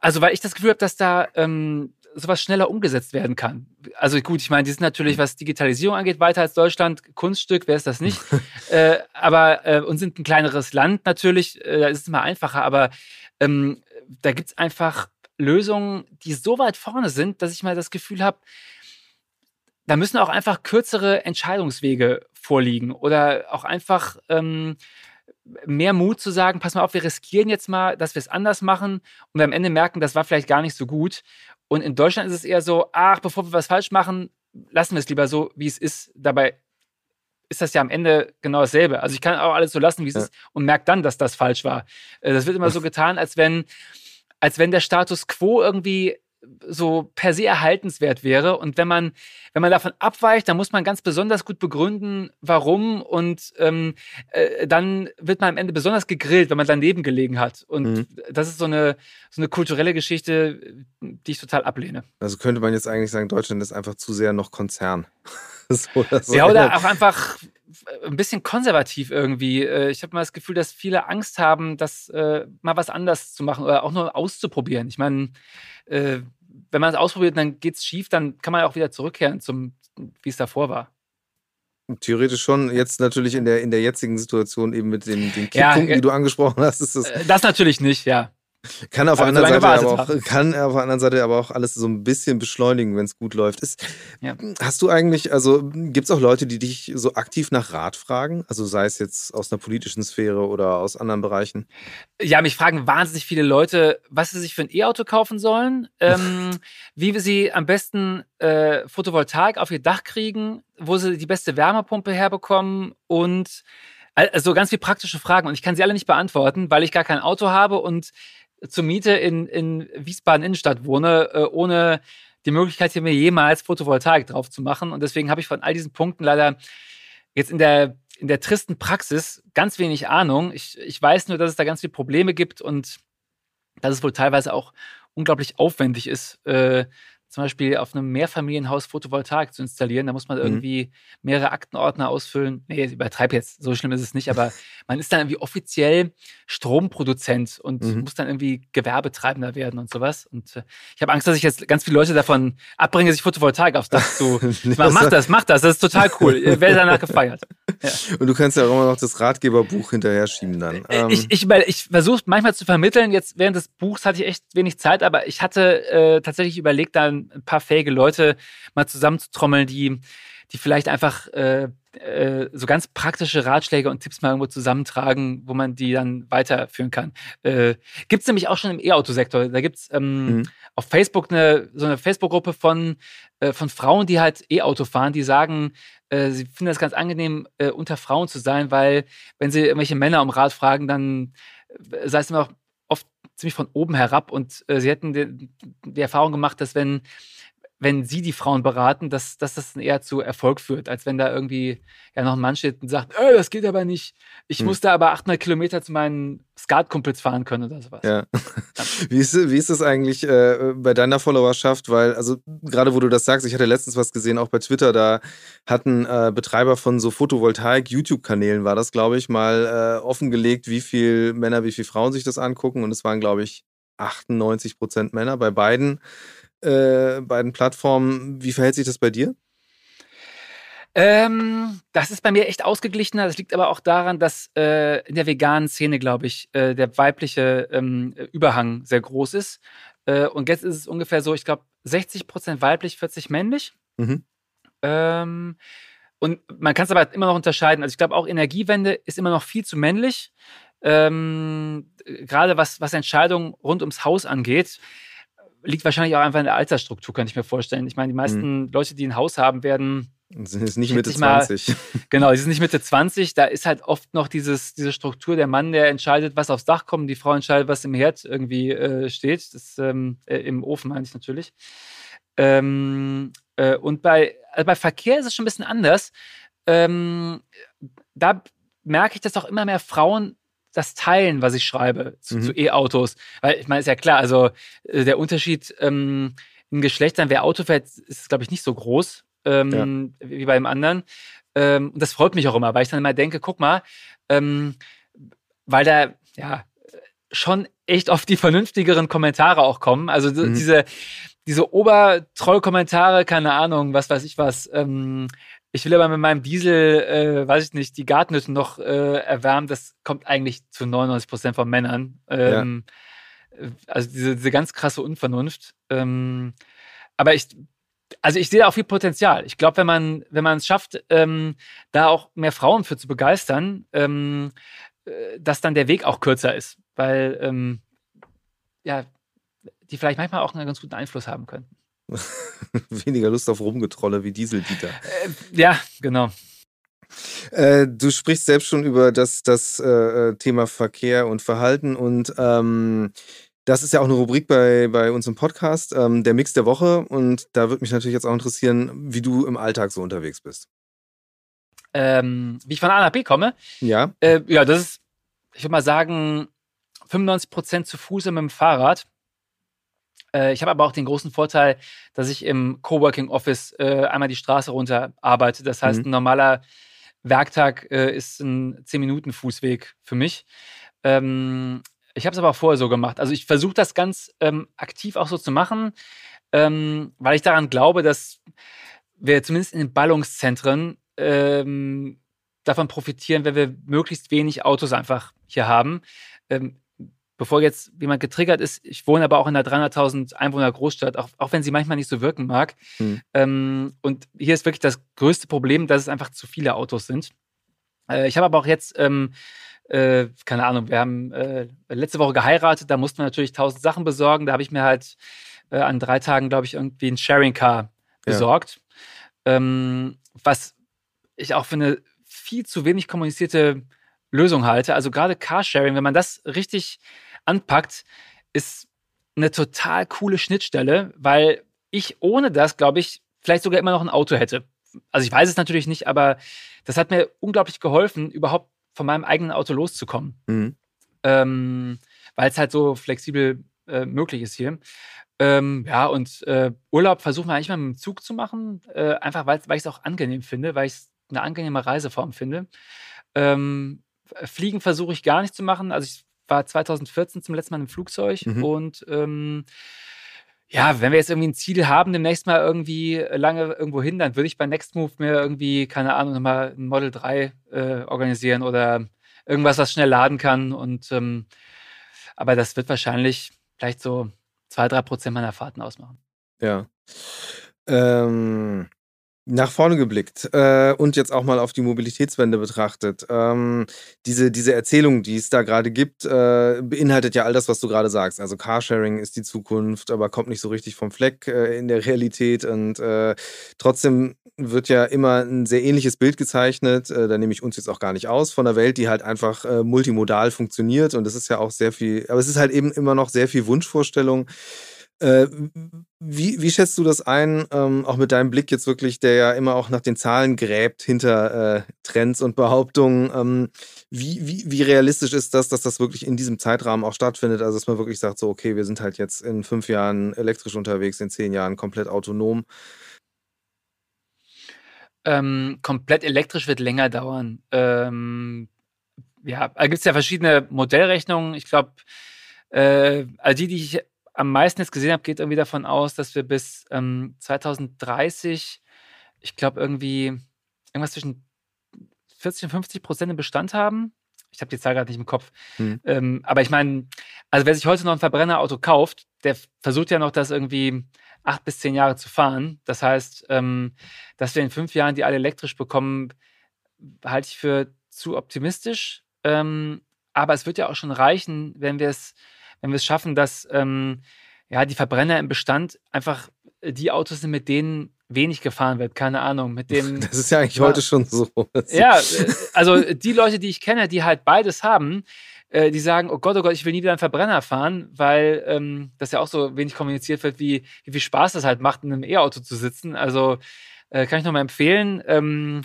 [SPEAKER 2] also weil ich das Gefühl habe, dass da ähm, sowas schneller umgesetzt werden kann. Also gut, ich meine, die sind natürlich, was Digitalisierung angeht, weiter als Deutschland. Kunststück, wer ist das nicht? äh, aber äh, und sind ein kleineres Land natürlich, äh, da ist es mal einfacher, aber ähm, da gibt es einfach Lösungen, die so weit vorne sind, dass ich mal das Gefühl habe, da müssen auch einfach kürzere Entscheidungswege vorliegen oder auch einfach ähm, mehr Mut zu sagen, pass mal auf, wir riskieren jetzt mal, dass wir es anders machen und wir am Ende merken, das war vielleicht gar nicht so gut. Und in Deutschland ist es eher so, ach, bevor wir was falsch machen, lassen wir es lieber so, wie es ist. Dabei ist das ja am Ende genau dasselbe. Also ich kann auch alles so lassen, wie es ja. ist und merke dann, dass das falsch war. Äh, das wird immer so getan, als wenn, als wenn der Status quo irgendwie so per se erhaltenswert wäre. Und wenn man, wenn man davon abweicht, dann muss man ganz besonders gut begründen, warum. Und ähm, äh, dann wird man am Ende besonders gegrillt, wenn man daneben gelegen hat. Und mhm. das ist so eine, so eine kulturelle Geschichte, die ich total ablehne.
[SPEAKER 1] Also könnte man jetzt eigentlich sagen, Deutschland ist einfach zu sehr noch Konzern.
[SPEAKER 2] so, oder so. Ja, oder auch einfach ein bisschen konservativ irgendwie. Äh, ich habe mal das Gefühl, dass viele Angst haben, das äh, mal was anders zu machen oder auch nur auszuprobieren. Ich meine, äh, wenn man es ausprobiert, dann geht es schief, dann kann man auch wieder zurückkehren zum, wie es davor war.
[SPEAKER 1] Theoretisch schon. Jetzt natürlich in der, in der jetzigen Situation eben mit den, den Kipppunkten, ja, die du angesprochen hast. Ist
[SPEAKER 2] das, das natürlich nicht, ja.
[SPEAKER 1] Kann auf, der anderen Seite aber auch, kann auf der anderen Seite aber auch alles so ein bisschen beschleunigen, wenn es gut läuft. Ist, ja. Hast du eigentlich, also gibt es auch Leute, die dich so aktiv nach Rat fragen? Also sei es jetzt aus einer politischen Sphäre oder aus anderen Bereichen?
[SPEAKER 2] Ja, mich fragen wahnsinnig viele Leute, was sie sich für ein E-Auto kaufen sollen, ähm, wie sie am besten äh, Photovoltaik auf ihr Dach kriegen, wo sie die beste Wärmepumpe herbekommen und also ganz viele praktische Fragen und ich kann sie alle nicht beantworten, weil ich gar kein Auto habe und zur Miete in, in Wiesbaden Innenstadt wohne, äh, ohne die Möglichkeit, hier mir jemals Photovoltaik drauf zu machen. Und deswegen habe ich von all diesen Punkten leider jetzt in der, in der tristen Praxis ganz wenig Ahnung. Ich, ich weiß nur, dass es da ganz viele Probleme gibt und dass es wohl teilweise auch unglaublich aufwendig ist, äh, zum Beispiel auf einem Mehrfamilienhaus Photovoltaik zu installieren. Da muss man mhm. irgendwie mehrere Aktenordner ausfüllen. Nee, ich übertreibe jetzt, so schlimm ist es nicht, aber man ist dann irgendwie offiziell Stromproduzent und mhm. muss dann irgendwie Gewerbetreibender werden und sowas. Und äh, ich habe Angst, dass ich jetzt ganz viele Leute davon abbringe, sich Photovoltaik aufs Dach zu. mach das, mach das, das ist total cool. Ich werde danach gefeiert.
[SPEAKER 1] Ja. Und du kannst ja auch immer noch das Ratgeberbuch hinterher schieben dann.
[SPEAKER 2] Äh, ähm. Ich, ich, ich versuche manchmal zu vermitteln. Jetzt während des Buchs hatte ich echt wenig Zeit, aber ich hatte äh, tatsächlich überlegt, dann ein paar fähige Leute mal zusammenzutrommeln, die, die vielleicht einfach äh, äh, so ganz praktische Ratschläge und Tipps mal irgendwo zusammentragen, wo man die dann weiterführen kann. Äh, gibt es nämlich auch schon im E-Auto-Sektor. Da gibt es ähm, mhm. auf Facebook eine, so eine Facebook-Gruppe von, äh, von Frauen, die halt E-Auto fahren, die sagen, äh, sie finden das ganz angenehm, äh, unter Frauen zu sein, weil wenn sie irgendwelche Männer um Rat fragen, dann äh, sei es immer oft ziemlich von oben herab und äh, sie hätten die, die, Erfahrung gemacht, dass wenn wenn sie die Frauen beraten, dass, dass das eher zu Erfolg führt, als wenn da irgendwie ja noch ein Mann steht und sagt, äh, das geht aber nicht. Ich hm. muss da aber 800 Kilometer zu meinen Skatkumpels fahren können oder sowas.
[SPEAKER 1] Ja. wie, ist, wie ist das eigentlich äh, bei deiner Followerschaft? Weil, also gerade wo du das sagst, ich hatte letztens was gesehen, auch bei Twitter, da hatten äh, Betreiber von so Photovoltaik-YouTube-Kanälen, war das, glaube ich, mal äh, offengelegt, wie viel Männer, wie viele Frauen sich das angucken. Und es waren, glaube ich, 98 Prozent Männer bei beiden äh, beiden Plattformen. Wie verhält sich das bei dir?
[SPEAKER 2] Ähm, das ist bei mir echt ausgeglichener. Das liegt aber auch daran, dass äh, in der veganen Szene, glaube ich, äh, der weibliche ähm, Überhang sehr groß ist. Äh, und jetzt ist es ungefähr so, ich glaube, 60 Prozent weiblich, 40 männlich. Mhm. Ähm, und man kann es aber immer noch unterscheiden. Also ich glaube auch Energiewende ist immer noch viel zu männlich. Ähm, Gerade was, was Entscheidungen rund ums Haus angeht, liegt wahrscheinlich auch einfach in der Altersstruktur, könnte ich mir vorstellen. Ich meine, die meisten mhm. Leute, die ein Haus haben, werden
[SPEAKER 1] sind jetzt nicht Mitte 20.
[SPEAKER 2] Mal, genau, die sind nicht Mitte 20. Da ist halt oft noch dieses, diese Struktur, der Mann, der entscheidet, was aufs Dach kommt, die Frau entscheidet, was im Herd irgendwie äh, steht. Das, ähm, äh, Im Ofen meine ich natürlich. Ähm, äh, und bei, also bei Verkehr ist es schon ein bisschen anders. Ähm, da merke ich, dass auch immer mehr Frauen das teilen, was ich schreibe zu, mhm. zu E-Autos. Weil ich meine, ist ja klar, also äh, der Unterschied ähm, in Geschlechtern, wer Auto fährt, ist, glaube ich, nicht so groß ähm, ja. wie beim anderen. Ähm, und das freut mich auch immer, weil ich dann immer denke, guck mal, ähm, weil da ja schon echt oft die vernünftigeren Kommentare auch kommen. Also mhm. diese, diese Obertroll-Kommentare, keine Ahnung, was weiß ich was, ähm, ich will aber mit meinem Diesel, äh, weiß ich nicht, die Gartenhütten noch äh, erwärmen. Das kommt eigentlich zu 99 Prozent von Männern. Ähm, ja. Also diese, diese ganz krasse Unvernunft. Ähm, aber ich, also ich sehe da auch viel Potenzial. Ich glaube, wenn man, wenn man es schafft, ähm, da auch mehr Frauen für zu begeistern, ähm, äh, dass dann der Weg auch kürzer ist. Weil, ähm, ja, die vielleicht manchmal auch einen ganz guten Einfluss haben könnten.
[SPEAKER 1] Weniger Lust auf Rumgetrolle wie Dieseldieter.
[SPEAKER 2] Äh, ja, genau.
[SPEAKER 1] Äh, du sprichst selbst schon über das, das äh, Thema Verkehr und Verhalten und ähm, das ist ja auch eine Rubrik bei, bei uns im Podcast, ähm, der Mix der Woche. Und da würde mich natürlich jetzt auch interessieren, wie du im Alltag so unterwegs bist.
[SPEAKER 2] Ähm, wie ich von A nach B komme?
[SPEAKER 1] Ja.
[SPEAKER 2] Äh, ja, das ist, ich würde mal sagen, 95 Prozent zu Fuß und mit dem Fahrrad. Äh, ich habe aber auch den großen Vorteil, dass ich im Coworking Office äh, einmal die Straße runter arbeite. Das heißt, mhm. ein normaler Werktag äh, ist ein 10-Minuten-Fußweg für mich. Ähm, ich habe es aber auch vorher so gemacht. Also ich versuche das ganz ähm, aktiv auch so zu machen, ähm, weil ich daran glaube, dass wir zumindest in den Ballungszentren ähm, davon profitieren, wenn wir möglichst wenig Autos einfach hier haben. Bevor jetzt jemand getriggert ist, ich wohne aber auch in einer 300.000 Einwohner Großstadt, auch, auch wenn sie manchmal nicht so wirken mag. Hm. Ähm, und hier ist wirklich das größte Problem, dass es einfach zu viele Autos sind. Äh, ich habe aber auch jetzt ähm, äh, keine Ahnung, wir haben äh, letzte Woche geheiratet, da mussten wir natürlich tausend Sachen besorgen. Da habe ich mir halt äh, an drei Tagen, glaube ich, irgendwie ein Sharing Car besorgt. Ja. Ähm, was ich auch für eine viel zu wenig kommunizierte Lösung halte. Also gerade Carsharing, wenn man das richtig anpackt, ist eine total coole Schnittstelle, weil ich ohne das, glaube ich, vielleicht sogar immer noch ein Auto hätte. Also ich weiß es natürlich nicht, aber das hat mir unglaublich geholfen, überhaupt von meinem eigenen Auto loszukommen. Mhm. Ähm, weil es halt so flexibel äh, möglich ist hier. Ähm, ja, und äh, Urlaub versuchen wir eigentlich mal mit dem Zug zu machen, äh, einfach weil, ich es auch angenehm finde, weil ich es eine angenehme Reiseform finde. Ähm, Fliegen versuche ich gar nicht zu machen. Also ich war 2014 zum letzten Mal im Flugzeug mhm. und ähm, ja, wenn wir jetzt irgendwie ein Ziel haben, demnächst mal irgendwie lange irgendwo hin, dann würde ich bei Next Move mir irgendwie, keine Ahnung, nochmal ein Model 3 äh, organisieren oder irgendwas, was schnell laden kann. Und ähm, aber das wird wahrscheinlich vielleicht so zwei, drei Prozent meiner Fahrten ausmachen.
[SPEAKER 1] Ja. Ähm, nach vorne geblickt äh, und jetzt auch mal auf die Mobilitätswende betrachtet. Ähm, diese, diese Erzählung, die es da gerade gibt, äh, beinhaltet ja all das, was du gerade sagst. Also Carsharing ist die Zukunft, aber kommt nicht so richtig vom Fleck äh, in der Realität. Und äh, trotzdem wird ja immer ein sehr ähnliches Bild gezeichnet. Äh, da nehme ich uns jetzt auch gar nicht aus von der Welt, die halt einfach äh, multimodal funktioniert. Und das ist ja auch sehr viel, aber es ist halt eben immer noch sehr viel Wunschvorstellung. Äh, wie, wie schätzt du das ein, ähm, auch mit deinem Blick jetzt wirklich, der ja immer auch nach den Zahlen gräbt hinter äh, Trends und Behauptungen? Ähm, wie, wie, wie realistisch ist das, dass das wirklich in diesem Zeitrahmen auch stattfindet? Also, dass man wirklich sagt, so, okay, wir sind halt jetzt in fünf Jahren elektrisch unterwegs, in zehn Jahren komplett autonom.
[SPEAKER 2] Ähm, komplett elektrisch wird länger dauern. Ähm, ja, da gibt es ja verschiedene Modellrechnungen. Ich glaube, äh, also die, die ich am meisten jetzt gesehen habe, geht irgendwie davon aus, dass wir bis ähm, 2030, ich glaube, irgendwie irgendwas zwischen 40 und 50 Prozent im Bestand haben. Ich habe die Zahl gerade nicht im Kopf. Hm. Ähm, aber ich meine, also wer sich heute noch ein Verbrennerauto kauft, der versucht ja noch, das irgendwie acht bis zehn Jahre zu fahren. Das heißt, ähm, dass wir in fünf Jahren die alle elektrisch bekommen, halte ich für zu optimistisch. Ähm, aber es wird ja auch schon reichen, wenn wir es, wenn wir es schaffen, dass ähm, ja, die Verbrenner im Bestand einfach die Autos sind, mit denen wenig gefahren wird. Keine Ahnung. Mit dem.
[SPEAKER 1] Das ist ja eigentlich ja, heute schon so.
[SPEAKER 2] Ja, äh, also die Leute, die ich kenne, die halt beides haben, äh, die sagen, oh Gott, oh Gott, ich will nie wieder einen Verbrenner fahren, weil ähm, das ja auch so wenig kommuniziert wird, wie, wie viel Spaß das halt macht, in einem E-Auto zu sitzen. Also äh, kann ich nochmal empfehlen. Ähm,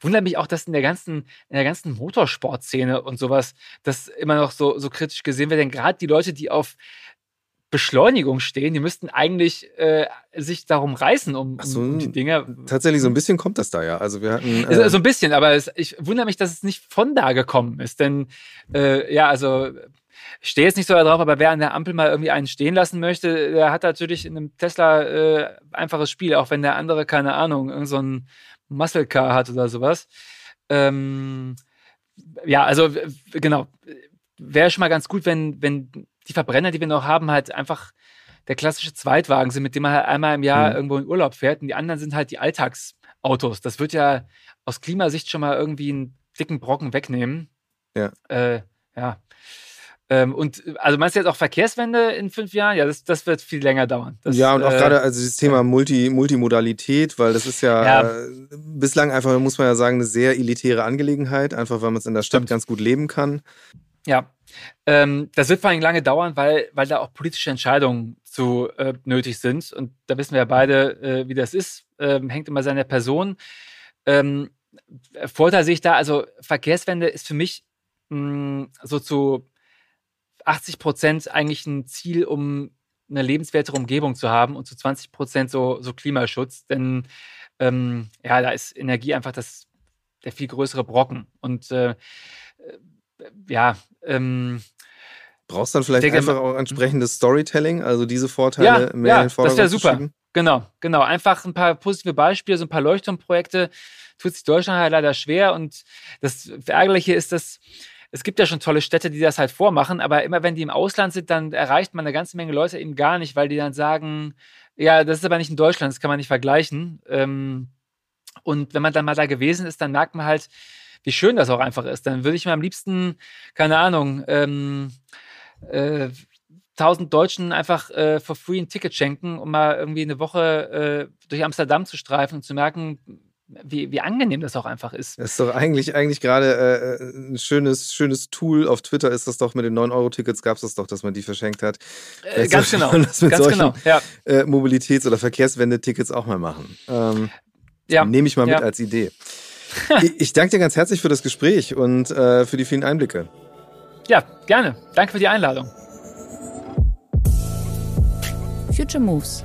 [SPEAKER 2] wundert mich auch, dass in der ganzen, in der ganzen Motorsportszene und sowas das immer noch so, so kritisch gesehen wird. Denn gerade die Leute, die auf Beschleunigung stehen, die müssten eigentlich äh, sich darum reißen, um,
[SPEAKER 1] so,
[SPEAKER 2] um, die Dinge.
[SPEAKER 1] Tatsächlich, so ein bisschen kommt das da ja. Also wir hatten.
[SPEAKER 2] Äh so ein bisschen, aber es, ich wundere mich, dass es nicht von da gekommen ist. Denn äh, ja, also ich stehe jetzt nicht so darauf, aber wer an der Ampel mal irgendwie einen stehen lassen möchte, der hat natürlich in einem Tesla äh, einfaches Spiel, auch wenn der andere, keine Ahnung, irgend so ein Muscle Car hat oder sowas. Ähm, ja, also genau. Wäre schon mal ganz gut, wenn, wenn die Verbrenner, die wir noch haben, halt einfach der klassische Zweitwagen sind, mit dem man halt einmal im Jahr mhm. irgendwo in Urlaub fährt. Und die anderen sind halt die Alltagsautos. Das wird ja aus Klimasicht schon mal irgendwie einen dicken Brocken wegnehmen.
[SPEAKER 1] Ja.
[SPEAKER 2] Äh, ja. Ähm, und also meinst du jetzt auch Verkehrswende in fünf Jahren? Ja, das, das wird viel länger dauern. Das,
[SPEAKER 1] ja, und auch äh, gerade also das Thema Multi, Multimodalität, weil das ist ja, ja. Äh, bislang einfach, muss man ja sagen, eine sehr elitäre Angelegenheit, einfach weil man es in der Stadt Stimmt. ganz gut leben kann.
[SPEAKER 2] Ja, ähm, das wird vor allem lange dauern, weil, weil da auch politische Entscheidungen zu äh, nötig sind. Und da wissen wir ja beide, äh, wie das ist. Ähm, hängt immer seiner Person. Ähm, Vorteil sehe ich da, also Verkehrswende ist für mich mh, so zu 80 Prozent eigentlich ein Ziel, um eine lebenswertere Umgebung zu haben und zu 20 Prozent so, so Klimaschutz. Denn ähm, ja, da ist Energie einfach das, der viel größere Brocken. Und äh, ja, ähm,
[SPEAKER 1] Brauchst dann vielleicht denke, einfach auch entsprechendes Storytelling, also diese Vorteile ja, mehr ja, in den Vordergrund das wäre super.
[SPEAKER 2] Genau, genau. Einfach ein paar positive Beispiele, so ein paar Leuchtturmprojekte. Tut sich Deutschland halt leider schwer. Und das Ärgerliche ist, dass es gibt ja schon tolle Städte, die das halt vormachen, aber immer wenn die im Ausland sind, dann erreicht man eine ganze Menge Leute eben gar nicht, weil die dann sagen, ja, das ist aber nicht in Deutschland, das kann man nicht vergleichen. Ähm, und wenn man dann mal da gewesen ist, dann merkt man halt, wie schön das auch einfach ist. Dann würde ich mir am liebsten, keine Ahnung, ähm, äh, tausend Deutschen einfach äh, for free ein Ticket schenken, um mal irgendwie eine Woche äh, durch Amsterdam zu streifen und zu merken, wie, wie angenehm das auch einfach ist.
[SPEAKER 1] Das ist doch eigentlich, eigentlich gerade äh, ein schönes, schönes Tool. Auf Twitter ist das doch mit den 9-Euro-Tickets gab es das doch, dass man die verschenkt hat.
[SPEAKER 2] Äh, ganz genau. Das mit ganz solchen, genau. Ja.
[SPEAKER 1] Äh, Mobilitäts- oder Verkehrswende-Tickets auch mal machen. Ähm, ja. Nehme ich mal ja. mit als Idee. ich, ich danke dir ganz herzlich für das Gespräch und äh, für die vielen Einblicke.
[SPEAKER 2] Ja, gerne. Danke für die Einladung.
[SPEAKER 3] Future Moves,